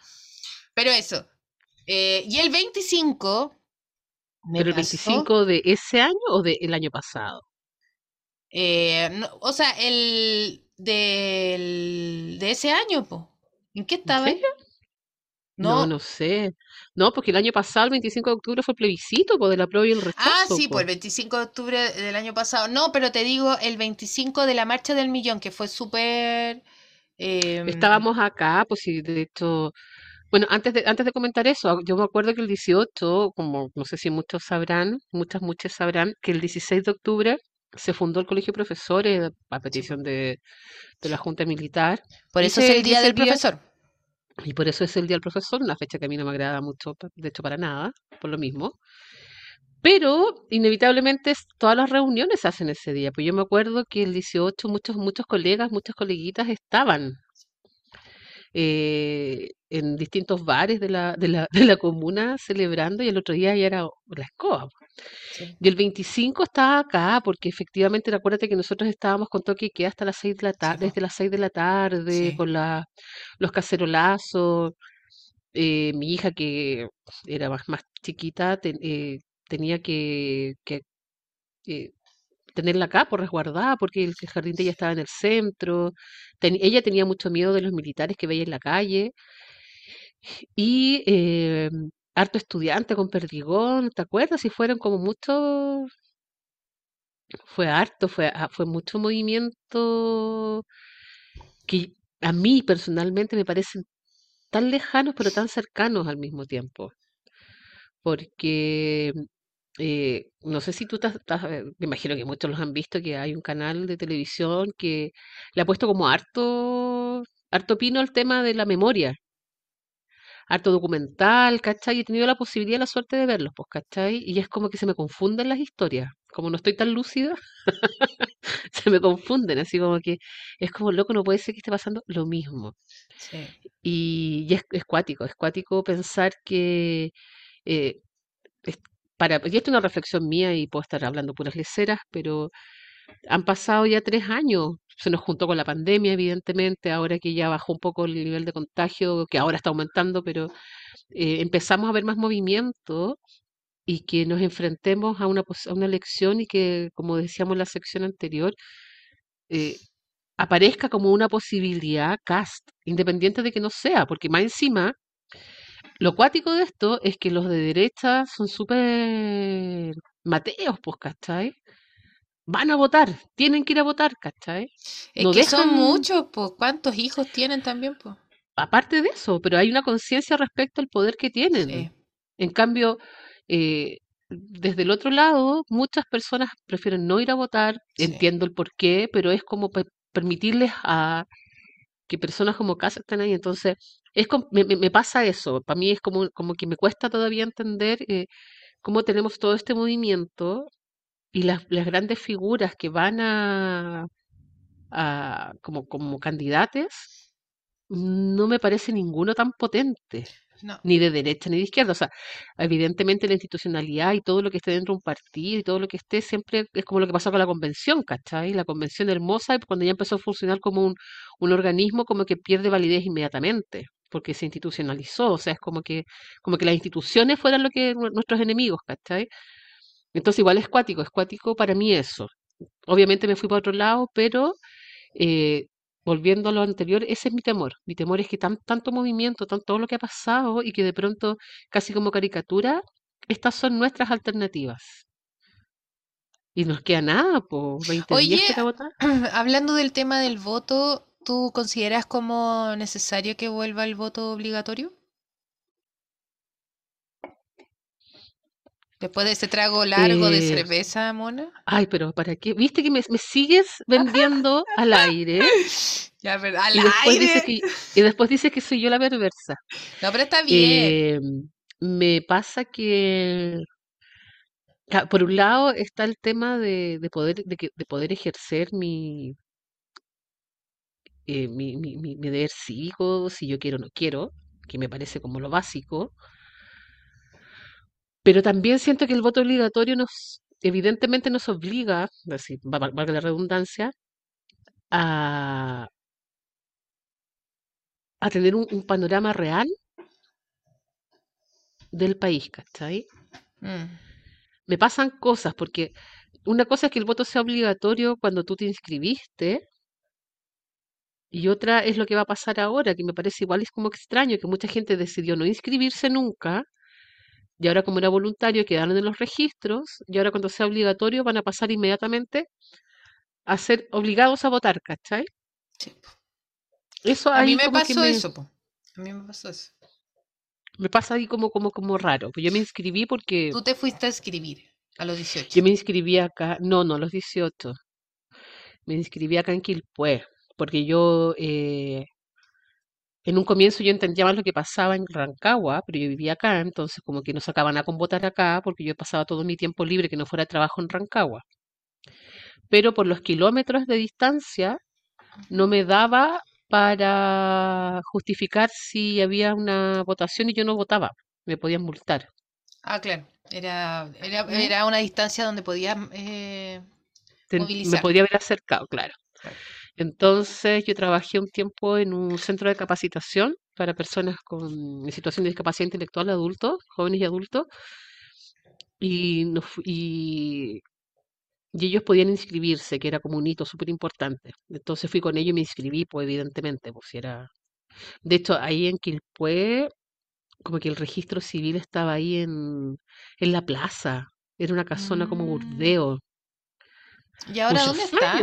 Pero eso. Eh, y el 25. ¿Pero el 25 de ese año o del año pasado? Eh, o sea, el del, de ese año, po. ¿En qué estaba? No. no, sé. No, porque el año pasado, el 25 de octubre, fue plebiscito por de la prueba y el rechazo. Ah, sí, pues el 25 de octubre del año pasado. No, pero te digo, el 25 de la marcha del millón, que fue súper... Em, Estábamos acá, pues sí, de hecho... Bueno, antes de, antes de comentar eso, yo me acuerdo que el 18, como no sé si muchos sabrán, muchas, muchas sabrán, que el 16 de octubre se fundó el Colegio de Profesores a petición de, de la Junta Militar. Por eso es el Día del Profesor. Y por eso es el Día del Profesor, una fecha que a mí no me agrada mucho, de hecho para nada, por lo mismo. Pero inevitablemente todas las reuniones se hacen ese día. Pues yo me acuerdo que el 18 muchos, muchos colegas, muchas coleguitas estaban eh, en distintos bares de la, de, la, *laughs* de la comuna celebrando y el otro día ya era la escoba. Y el 25 estaba acá, porque efectivamente, recuérdate que nosotros estábamos con toque que hasta las 6 de la tarde, desde las 6 de la tarde, con la, los cacerolazos. Eh, mi hija, que era más, más chiquita, eh, tenía que, que eh, tenerla acá por resguardada, porque el jardín de ella estaba en el centro. Ella tenía mucho miedo de los militares que veía en la calle. Y em, harto estudiante con perdigón, ¿te acuerdas? Y fueron como muchos, fue harto, fue, ah, fue mucho movimiento que a mí personalmente me parecen tan lejanos pero tan cercanos al mismo tiempo. Porque eh, no sé si tú estás, eh, me imagino que muchos los han visto, que hay un canal de televisión que le ha puesto como harto, harto pino al tema de la memoria harto documental, ¿cachai? Y he tenido la posibilidad, la suerte de verlos, pues, ¿cachai? Y es como que se me confunden las historias. Como no estoy tan lúcida, *laughs* se me confunden, así como que es como loco, no puede ser que esté pasando lo mismo. Y, es, es cuático, es cuático pensar que eh, para, y esto es una reflexión mía y puedo estar hablando puras leceras, pero han pasado ya tres años, se nos juntó con la pandemia, evidentemente, ahora que ya bajó un poco el nivel de contagio, que ahora está aumentando, pero eh, empezamos a ver más movimiento y que nos enfrentemos a una, a una elección y que, como decíamos en la sección anterior, eh, aparezca como una posibilidad cast, independiente de que no sea, porque más encima, lo cuático de esto es que los de derecha son súper mateos, pues, ¿cachai? van a votar, tienen que ir a votar, ¿cachai? Es que son muchos, pues, ¿cuántos hijos tienen también, pues? Aparte de eso, pero hay una conciencia respecto al poder que tienen. En cambio, eh, desde el otro lado, muchas personas prefieren no ir a votar, entiendo el por qué, pero es como permitirles a que personas como Casa estén ahí. Entonces, es me, pasa eso. Para mí es como, como que me cuesta todavía entender eh, cómo tenemos todo este movimiento y las, grandes figuras que van a, a como, como candidatos, no me parece ninguno tan potente. Ni de derecha ni de izquierda. O sea, evidentemente la institucionalidad y todo lo que esté dentro de un partido y todo lo que esté siempre es como lo que pasó con la convención, ¿cachai? La convención hermosa, cuando ya empezó a funcionar como un, un organismo, como que pierde validez inmediatamente, porque se institucionalizó. O sea, es como que, como que las instituciones fueran lo que nuestros enemigos, ¿cachai? Entonces igual es cuático, es cuático para mí eso. Obviamente me fui para otro lado, pero eh, volviendo a lo anterior, ese es mi temor. Mi temor es que tan, tanto movimiento, tan, todo lo que ha pasado y que de pronto, casi como caricatura, estas son nuestras alternativas. Y nos queda nada, pues 20 Oye, días para votar. Hablando del tema del voto, ¿tú consideras como necesario que vuelva el voto obligatorio? Después de ese trago largo de eh, cerveza, Mona. Ay, pero ¿para qué? ¿Viste que me, sigues vendiendo al aire? *laughs* Ya, pero al y aire. y después dice que soy yo la perversa. No, pero está bien. Em, me pasa que, por un lado está el tema de, poder, de, de poder ejercer mi, eh, mi, mi, mi, mi deber cívico, si yo quiero o no quiero, que me parece como lo básico. Pero también siento que el voto obligatorio nos, evidentemente nos obliga, así, valga la redundancia, a, a tener un, panorama real del país, ¿cachai? Mm. Me pasan cosas, porque una cosa es que el voto sea obligatorio cuando tú te inscribiste, y otra es lo que va a pasar ahora, que me parece igual es como extraño, que mucha gente decidió no inscribirse nunca, y ahora como era voluntario quedaron en los registros, y ahora cuando sea obligatorio van a pasar inmediatamente a ser obligados a votar, ¿cachai? Sí. Eso a mí me pasó eso, A mí me pasó eso. Me pasa ahí como, como, como raro. Pues yo me inscribí porque. Tú te fuiste a inscribir a los 18. Yo me inscribí acá, no, no, a los 18. Me inscribí acá en Quilpué, porque yo eh, en un comienzo yo entendía más lo que pasaba en Rancagua, pero yo vivía acá, entonces como que no sacaban a con votar acá, porque yo pasaba todo mi tiempo libre que no fuera trabajo en Rancagua. Pero por los kilómetros de distancia no me daba para justificar si había una votación y yo no votaba, me podían multar. Ah, claro, era, era, una distancia donde podía eh, Me podía haber acercado, claro. Entonces yo trabajé un tiempo en un centro de capacitación para personas con situación de discapacidad intelectual, adultos, jóvenes y adultos, y, y, ellos podían inscribirse, que era como un hito súper importante. Entonces fui con ellos y me inscribí, pues evidentemente, pues era... De hecho, ahí en Quilpué, como que el registro civil estaba ahí en, en la plaza, era una casona como mm. burdeo. ¿Y ahora dónde está?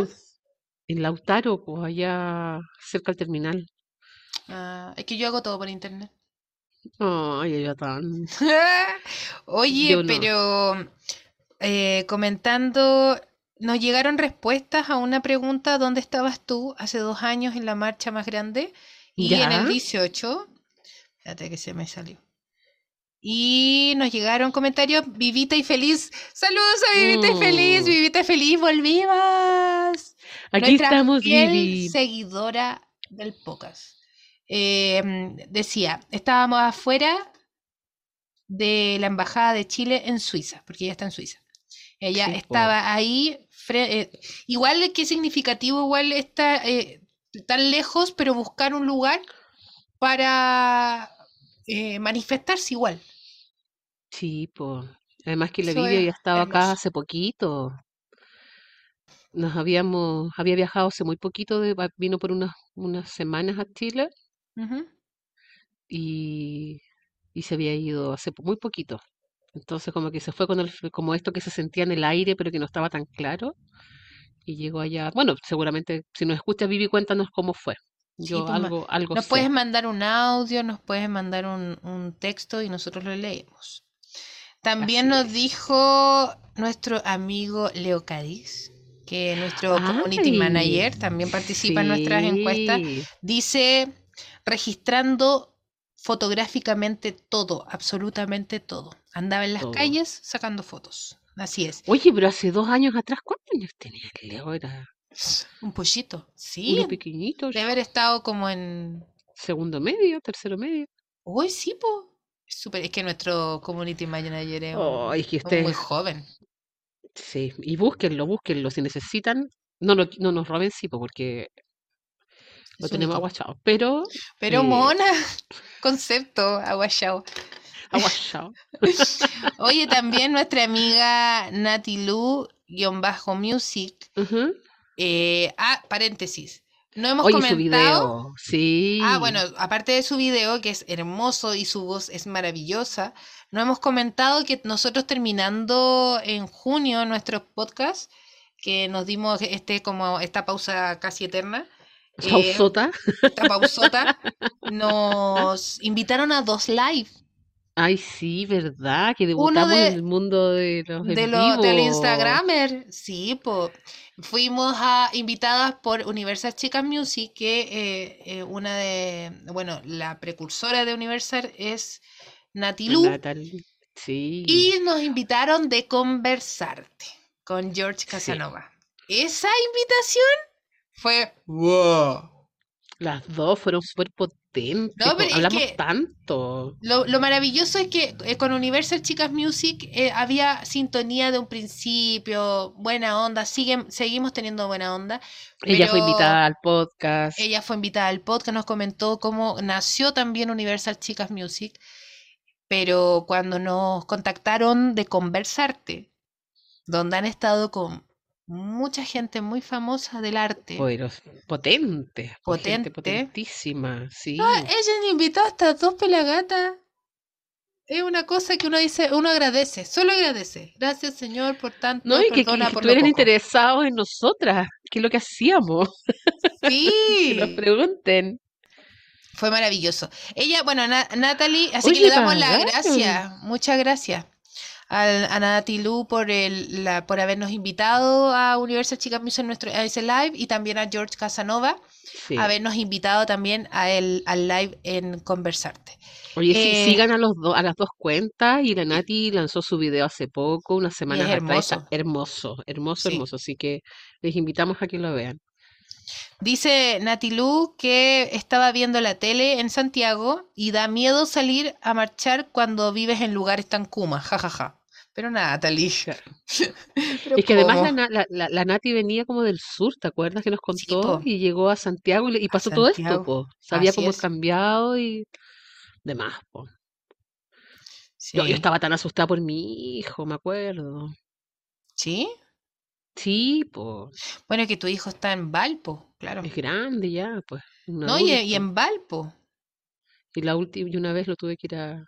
En Lautaro, pues allá cerca del terminal. Ah, es que yo hago todo por internet. Ay, ya tan. *laughs* Oye, pero eh, comentando, nos llegaron respuestas a una pregunta: ¿dónde estabas tú hace dos años en la marcha más grande? Y en el 18. Espérate que se me salió. Y nos llegaron comentarios, Vivita y feliz. Saludos a Vivita y feliz, oh. Vivita y feliz, volvimos. Aquí estamos, Vivi. seguidora del podcast. Em, decía, estábamos afuera de la Embajada de Chile en Suiza, porque ella está en Suiza. Ella estaba ahí, eh, igual que significativo, igual está eh, tan lejos, pero buscar un lugar para eh, manifestarse igual. Sí, pues. Además que la Vivi ya estaba acá hace poquito. Nos habíamos, había viajado hace muy poquito, de, vino por unas, unas semanas a Chile y, y se había ido hace muy poquito. Entonces como que se fue con el, como esto que se sentía en el aire, pero que no estaba tan claro. Y llegó allá. Bueno, seguramente si nos escucha Vivi, cuéntanos cómo fue. Yo pues, algo, algo Nos puedes mandar un audio, nos puedes mandar un, un texto y nosotros lo leemos. También nos dijo nuestro amigo Leo Cádiz, que nuestro community manager también participa en nuestras encuestas. Dice, registrando fotográficamente todo, absolutamente todo. Andaba en las calles sacando fotos. Así es. Oye, pero hace dos años atrás, ¿cuántos años tenía Leo? Era un pollito. Sí. Uno pequeñito. De haber estado como en. Segundo medio, tercero medio. Uy, sí, po. Super, es que nuestro community manager es, oh, muy joven. Sí, y búsquenlo, búsquenlo. Si necesitan, no, no nos roben, sí, porque lo tenemos aguachado. Pero. Pero eh, mona, *laughs* concepto aguachado. Aguachado. *laughs* Oye, también nuestra amiga Nati Lu, guion bajo music. eh, ah, paréntesis. No hemos comentado. Su video. Sí. Ah, bueno, aparte de su video, que es hermoso y su voz es maravillosa, no hemos comentado que nosotros terminando en junio nuestros podcasts, que nos dimos este como esta pausa casi eterna. Eh, pausota. esta pausota. *laughs* nos invitaron a dos live. Ay, sí, ¿verdad? Que debutamos en el mundo de los de Del Instagramer, sí, pues fuimos a, invitadas por Universal Chicas Music, que eh, eh, una de, bueno, la precursora de Universal es Natilu. sí. Y nos invitaron de conversarte con George Casanova. Esa invitación fue wow. Las dos fueron súper potente. hablamos tanto. Lo, maravilloso es que eh, con Universal Chicas Music eh, había sintonía de un principio, buena onda, siguen, seguimos teniendo buena onda. Ella fue invitada al podcast. Ella fue invitada al podcast, nos comentó cómo nació también Universal Chicas Music, pero cuando nos contactaron de Conversarte, donde han estado con mucha gente muy famosa del arte. potente. Potente. potentísima, sí. Ah, ella invitó hasta dos pelagatas. Es una cosa que uno dice, uno agradece, solo agradece. Gracias, Señor, por tanto. No, y que, que, estuvieran interesados en nosotras, que es lo que hacíamos. Sí. *laughs* que nos pregunten. Fue maravilloso. Ella, bueno, Natalie, así que le damos la gracia. Muchas gracias a, Nati Lu por, el, la, por habernos invitado a Universal Chicas Music en nuestro, a ese live y también a George Casanova habernos invitado también a el, al live en Conversarte. Oye, eh, sigan a, los a las dos cuentas y la Nati lanzó su video hace poco, una semana hermoso. Hermoso, hermoso, hermoso. Así que les invitamos a que lo vean. Dice Nati Lu que estaba viendo la tele en Santiago y da miedo salir a marchar cuando vives en lugares tan kumas, jajaja. Pero nada, Talisha. *laughs* es que además la, la, Nati venía como del sur, ¿te acuerdas que nos contó? y llegó a Santiago y, pasó todo esto, po. Sabía cómo cambiado y demás, po. Yo, yo estaba tan asustada por mi hijo, me acuerdo. ¿Sí? Sí, pues. Bueno, que tu hijo está en Valpo, claro. Es grande ya, pues. No, y, y, en Valpo. Y la última, y una vez lo tuve que ir a,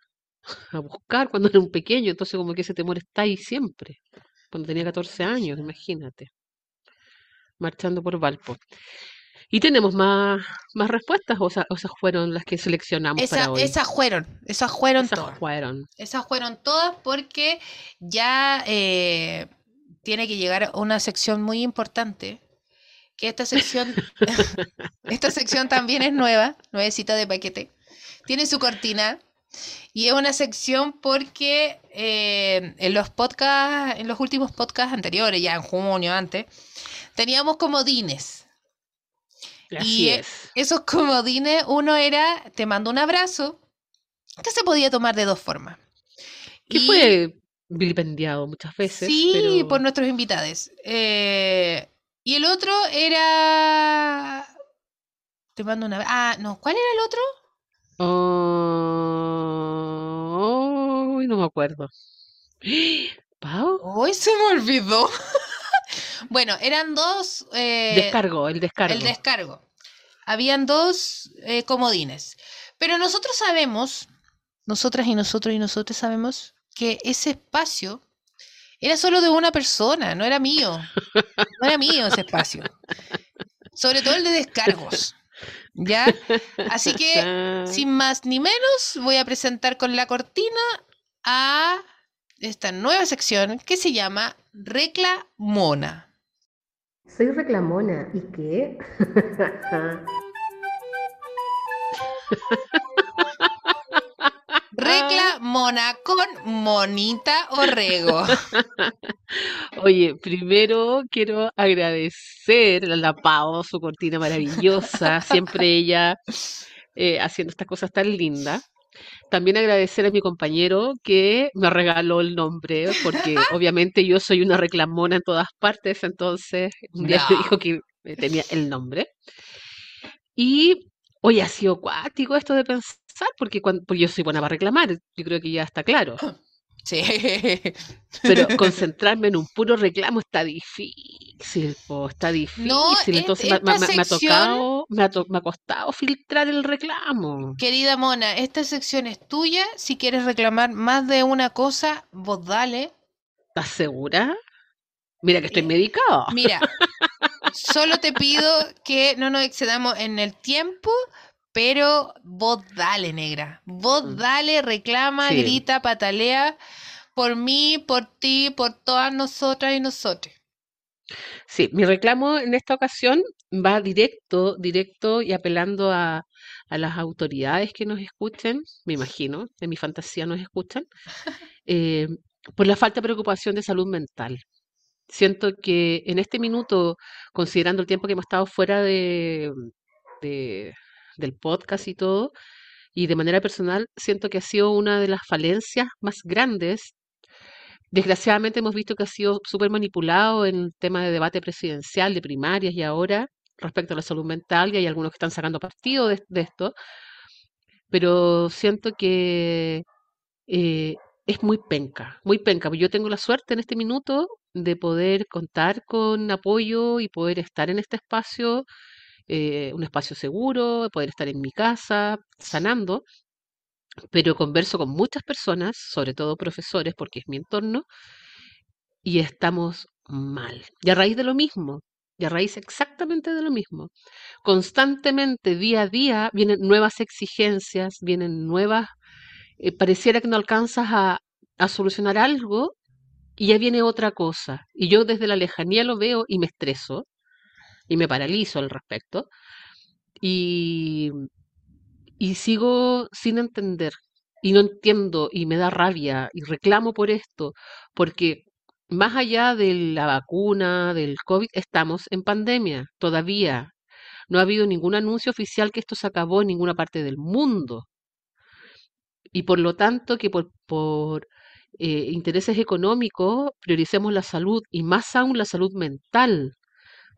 a buscar cuando era un pequeño, entonces como que ese temor está ahí siempre, cuando tenía 14 años, imagínate, marchando por Valpo. ¿Y tenemos más, más respuestas o, esas fueron las que seleccionamos para hoy? Esas fueron, esas fueron esas todas. Fueron. Esas fueron todas porque ya eh, tiene que llegar a una sección muy importante, que esta sección, *laughs* *laughs* esta sección también es nueva, nuevecita de paquete. Tiene su cortina, y es una sección porque eh, en los podcasts, en los últimos podcasts anteriores, ya en junio antes, teníamos comodines. y esos comodines, uno era, te mando un abrazo, que se podía tomar de dos formas. Que fue vilipendiado muchas veces. Sí, por nuestros invitados. Eh, y el otro era... Te mando una... Ah, no, ¿cuál era el otro? Oh, no me acuerdo. ¿Pau? Hoy se me olvidó. *laughs* bueno, eran dos. Eh, descargo, el descargo. El descargo. Habían dos eh, comodines. Pero nosotros sabemos, nosotras y nosotros y nosotros sabemos que ese espacio era solo de una persona, no era mío. No era mío ese espacio. Sobre todo el de descargos. ¿Ya? Así que, sin más ni menos, voy a presentar con la cortina a esta nueva sección que se llama Reclamona. Soy reclamona, ¿y qué? *laughs* Reclamona con Monita Orrego. *laughs* Oye, primero quiero agradecer a la Pau, su cortina maravillosa, siempre ella eh, haciendo estas cosas tan lindas. También agradecer a mi compañero que me regaló el nombre, porque *laughs* obviamente yo soy una reclamona en todas partes, entonces un día me dijo que tenía el nombre. Y hoy ha sido cuático esto de pensar, porque, cuando, porque yo soy buena para reclamar, yo creo que ya está claro. *laughs* Sí. Pero *laughs* concentrarme en un puro reclamo está difícil, está difícil. Entonces me, ha tocado, me ha, costado filtrar el reclamo. Querida Mona, esta sección es tuya. Si quieres reclamar más de una cosa, vos dale. ¿Estás segura? Mira que estoy eh, medicado. Mira, *laughs* solo te pido que no nos excedamos en el tiempo, pero vos dale, negra. Vos mm. dale, reclama, grita, patalea por mí, por ti, por todas nosotras y nosotros. Sí, mi reclamo en esta ocasión va directo, directo y apelando a, las autoridades que nos escuchen, me imagino, en mi fantasía nos escuchan, eh, por la falta de preocupación de salud mental. Siento que en este minuto, considerando el tiempo que hemos estado fuera de, del podcast y todo. Y de manera personal, siento que ha sido una de las falencias más grandes. Desgraciadamente hemos visto que ha sido súper manipulado en el tema de debate presidencial, de primarias y ahora respecto a la salud mental, y hay algunos que están sacando partido de, esto, pero siento que eh, es muy penca, muy penca. Yo tengo la suerte en este minuto de poder contar con apoyo y poder estar en este espacio, eh, un espacio seguro, poder estar en mi casa sanando, pero converso con muchas personas, sobre todo profesores, porque es mi entorno, y estamos mal. Y a raíz de lo mismo, y a raíz exactamente de lo mismo, constantemente, día a día, vienen nuevas exigencias, vienen nuevas, eh, pareciera que no alcanzas a, a solucionar algo y ya viene otra cosa. Y yo desde la lejanía lo veo y me estreso y me paralizo al respecto. Y, y sigo sin entender. Y no entiendo y me da rabia y reclamo por esto, porque más allá de la vacuna, del COVID, estamos en pandemia todavía. No ha habido ningún anuncio oficial que esto se acabó en ninguna parte del mundo. Y por lo tanto, que por, por eh, intereses económicos prioricemos la salud y más aún la salud mental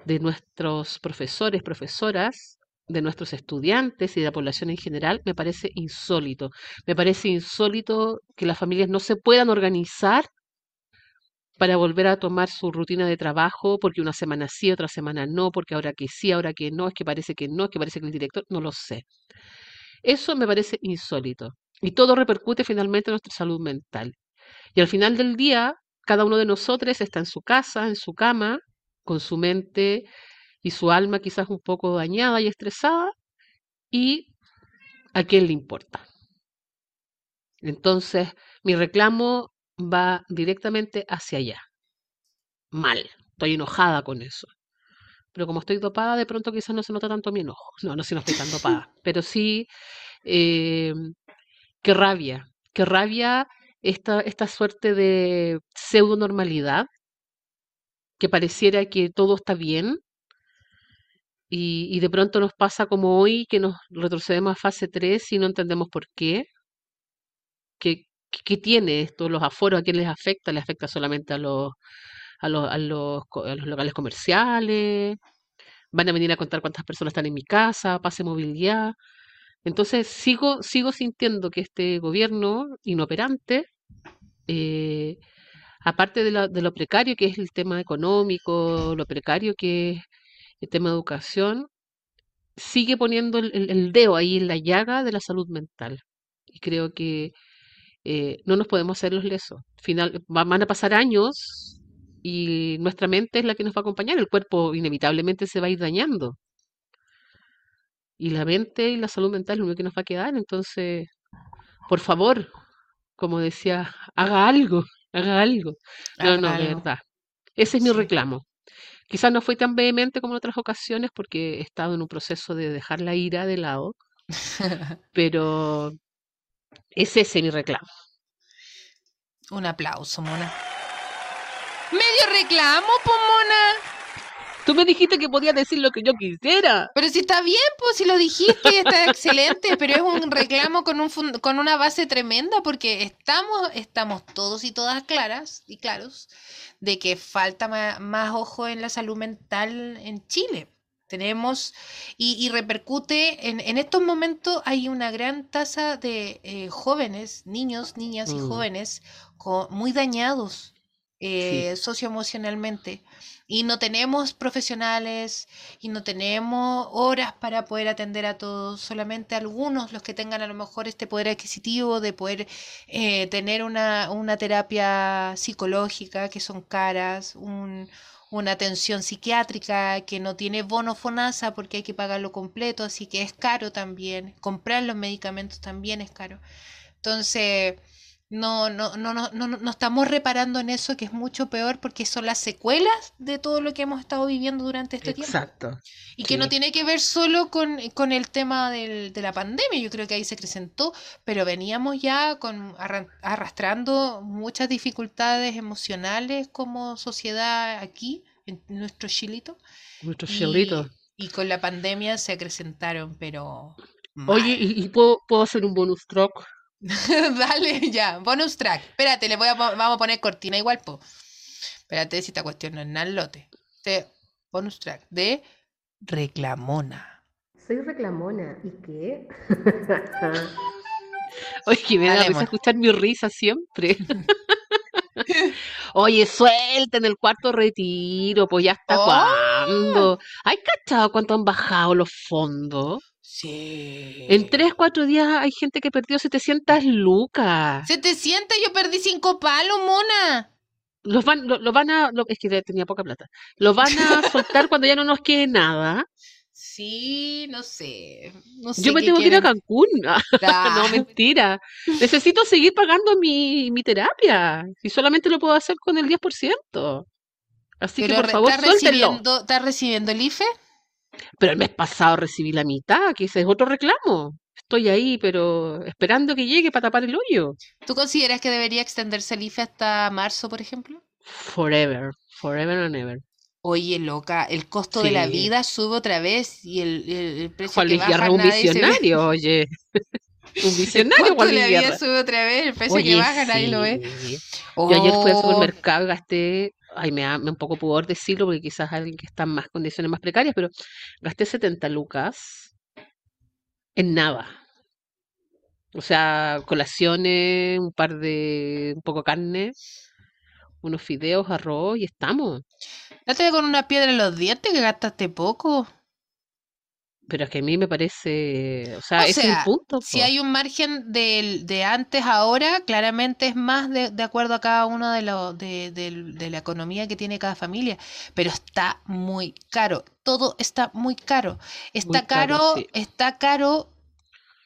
de nuestros profesores, profesoras, de nuestros estudiantes y de la población en general, me parece insólito. Me parece insólito que las familias no se puedan organizar para volver a tomar su rutina de trabajo, porque una semana sí, otra semana no, porque ahora que sí, ahora que no, es que parece que no, es que parece que el director, no lo sé. Eso me parece insólito. Y todo repercute finalmente en nuestra salud mental. Y al final del día, cada uno de nosotros está en su casa, en su cama, con su mente y su alma quizás un poco dañada y estresada, y a quién le importa. Entonces, mi reclamo va directamente hacia allá. Mal, estoy enojada con eso. Pero como estoy dopada, de pronto quizás no se nota tanto mi enojo. No, no si no estoy tan dopada. *laughs* Pero sí, eh, qué rabia, qué rabia esta, esta suerte de pseudo normalidad, que pareciera que todo está bien, y, y, de pronto nos pasa como hoy, que nos retrocedemos a fase 3 y no entendemos por qué. ¿Qué, tiene esto? ¿Los aforos a quién les afecta? ¿Les afecta solamente a los, a los, a los, a los locales comerciales? ¿Van a venir a contar cuántas personas están en mi casa? ¿Pase movilidad? Entonces sigo, sigo sintiendo que este gobierno inoperante eh, aparte de, de, lo precario que es el tema económico, lo precario que es el tema de educación, sigue poniendo el, dedo ahí en la llaga de la salud mental. Y creo que eh, no nos podemos hacer los lesos. Final, van a pasar años y nuestra mente es la que nos va a acompañar. El cuerpo inevitablemente se va a ir dañando. Y la mente y la salud mental es lo único que nos va a quedar. Entonces, por favor, como decía, haga algo, haga algo. No, no, de verdad. Ese es mi reclamo. Quizás no fue tan vehemente como en otras ocasiones porque he estado en un proceso de dejar la ira de lado, *laughs* pero es ese mi reclamo. Un aplauso, Mona. Medio reclamo, Pomona. Tú me dijiste que podía decir lo que yo quisiera. Pero si está bien, pues si lo dijiste, está *laughs* excelente, pero es un reclamo con, un con una base tremenda porque estamos, estamos todos y todas claras y claros de que falta más, ojo en la salud mental en Chile. Tenemos y, repercute en, en, estos momentos hay una gran tasa de eh, jóvenes, niños, niñas y mm. jóvenes muy dañados eh, socioemocionalmente y no tenemos profesionales y no tenemos horas para poder atender a todos, solamente algunos los que tengan a lo mejor este poder adquisitivo de poder eh, tener una, una, terapia psicológica que son caras, un, una atención psiquiátrica que no tiene bono FONASA porque hay que pagarlo completo, así que es caro también, comprar los medicamentos también es caro. Entonces, no, no, no, no, no, no estamos reparando en eso, que es mucho peor porque son las secuelas de todo lo que hemos estado viviendo durante este tiempo. Exacto. Y que no tiene que ver solo con, con el tema del, de la pandemia, yo creo que ahí se acrecentó, pero veníamos ya con arrastrando muchas dificultades emocionales como sociedad aquí, en nuestro chilito. Nuestro chilito. Y con la pandemia se acrecentaron, pero. Oye, ¿y, puedo, hacer un bonus track? *laughs* Dale, ya, bonus track. Espérate, le voy a, vamos a poner cortina igual, po. Espérate si esta cuestión no es nada lote. Este bonus track de Reclamona. Soy reclamona. ¿Y qué? *laughs* Oye, que me da risa escuchar mi risa siempre. *laughs* Oye, suelten el cuarto retiro, pues ya está oh. cuándo. ¿Hay cachado cuánto han bajado los fondos? Sí. En tres, cuatro días hay gente que perdió 700 lucas. 700, yo perdí cinco palos, mona. Los van, lo, van a, es que tenía poca plata. Los van a *laughs* soltar cuando ya no nos quede nada. Sí, no sé. Yo me tengo que ir a Cancún. *laughs* no, mentira. Necesito seguir pagando mi, mi terapia. Y solamente lo puedo hacer con el 10%. Así que por favor, ¿estás recibiendo, ¿Estás recibiendo el IFE? Pero el mes pasado recibí la mitad, que ese es otro reclamo. Estoy ahí, pero esperando que llegue para tapar el hoyo. ¿Tú consideras que debería extenderse el IFE hasta marzo, por ejemplo? Forever, forever and ever. Oye, loca, el costo de la vida sube otra vez y el, el, precio que baja, un visionario, *laughs* oye. un *laughs* visionario, El costo de la vida sube otra vez, el precio que baja nadie lo ve. Yo ayer fui al oh. supermercado, gasté, ay, me da un poco pudor decirlo porque quizás alguien que está en más condiciones más precarias, pero gasté 70 lucas en nada. O sea, colaciones, un par de, un poco carne, unos fideos, arroz y estamos. Date con una piedra en los dientes que gastaste poco. Pero es que a mí me parece, o sea, ese es el punto. Si hay un margen de, de antes a ahora, claramente es más de, de acuerdo a cada uno de, lo, de, de, la economía que tiene cada familia, pero está muy caro, todo está muy caro. Está caro, está caro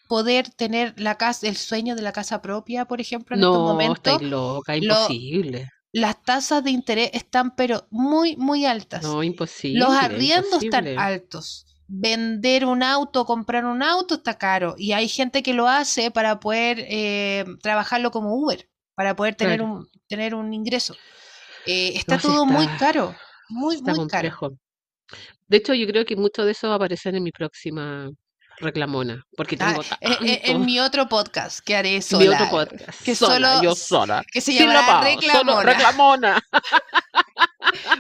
poder tener la casa, el sueño de la casa propia, por ejemplo, en estos momentos. No, loca, imposible las tasas de interés están pero muy, muy altas. No, imposible. Los arriendos están altos. Vender un auto, comprar un auto está caro. Y hay gente que lo hace para poder eh, trabajarlo como Uber, para poder tener, un, tener un ingreso. Eh, está todo muy caro, muy, muy caro. De hecho, yo creo que mucho de eso va a aparecer en mi próxima reclamona, porque ah, tengo eh, en, mi otro podcast que haré sola. Mi otro podcast. Que solo, yo sola. Que se llamará Reclamona. reclamona. *laughs*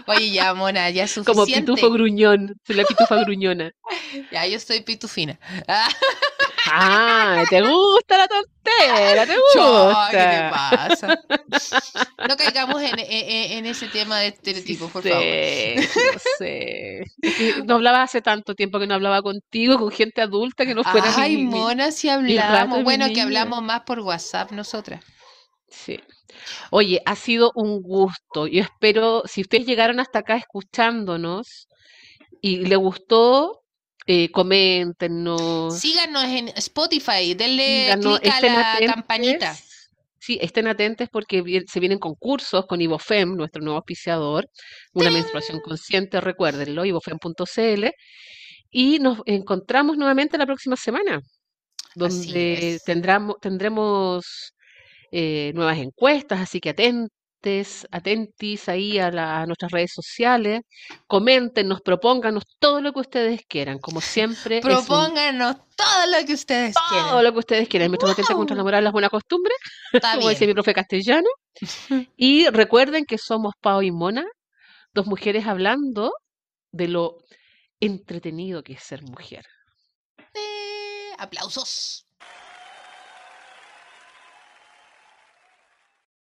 Oye, ya, mona, ya es suficiente. Como pitufo gruñón, soy la pitufa gruñona. *laughs* Ya, yo estoy pitufina. Ah, te gusta la tontera, te gusta. ¿Qué te pasa? *laughs* No caigamos en, en, ese tema de estereotipos, por favor. No sé. *laughs* No hablaba hace tanto tiempo que no hablaba contigo, con gente adulta que no fuera Ay, mona, si hablamos. Bueno, que hablamos más por WhatsApp nosotras. Sí. Oye, ha sido un gusto. Yo espero, si ustedes llegaron hasta acá escuchándonos y le gustó, eh, coméntenos. Síganos en Spotify, denle clic a la campanita. Sí, estén atentos porque se vienen concursos con Ibofem, nuestro nuevo auspiciador, una menstruación consciente, recuérdenlo, ibofem.cl, y nos encontramos nuevamente la próxima semana, donde tendremos, tendremos eh, nuevas encuestas, así que atentes, atentis ahí a, nuestras redes sociales, coméntenos, propónganos todo lo que ustedes quieran, como siempre. Propónganos todo lo que ustedes quieran. Todo lo que ustedes quieran. Mientras wow. contra la moral las buenas costumbres, *laughs* como decía mi profe castellano. *laughs* y recuerden que somos Pau y Mona, dos mujeres hablando de lo entretenido que es ser mujer. Eh, aplausos.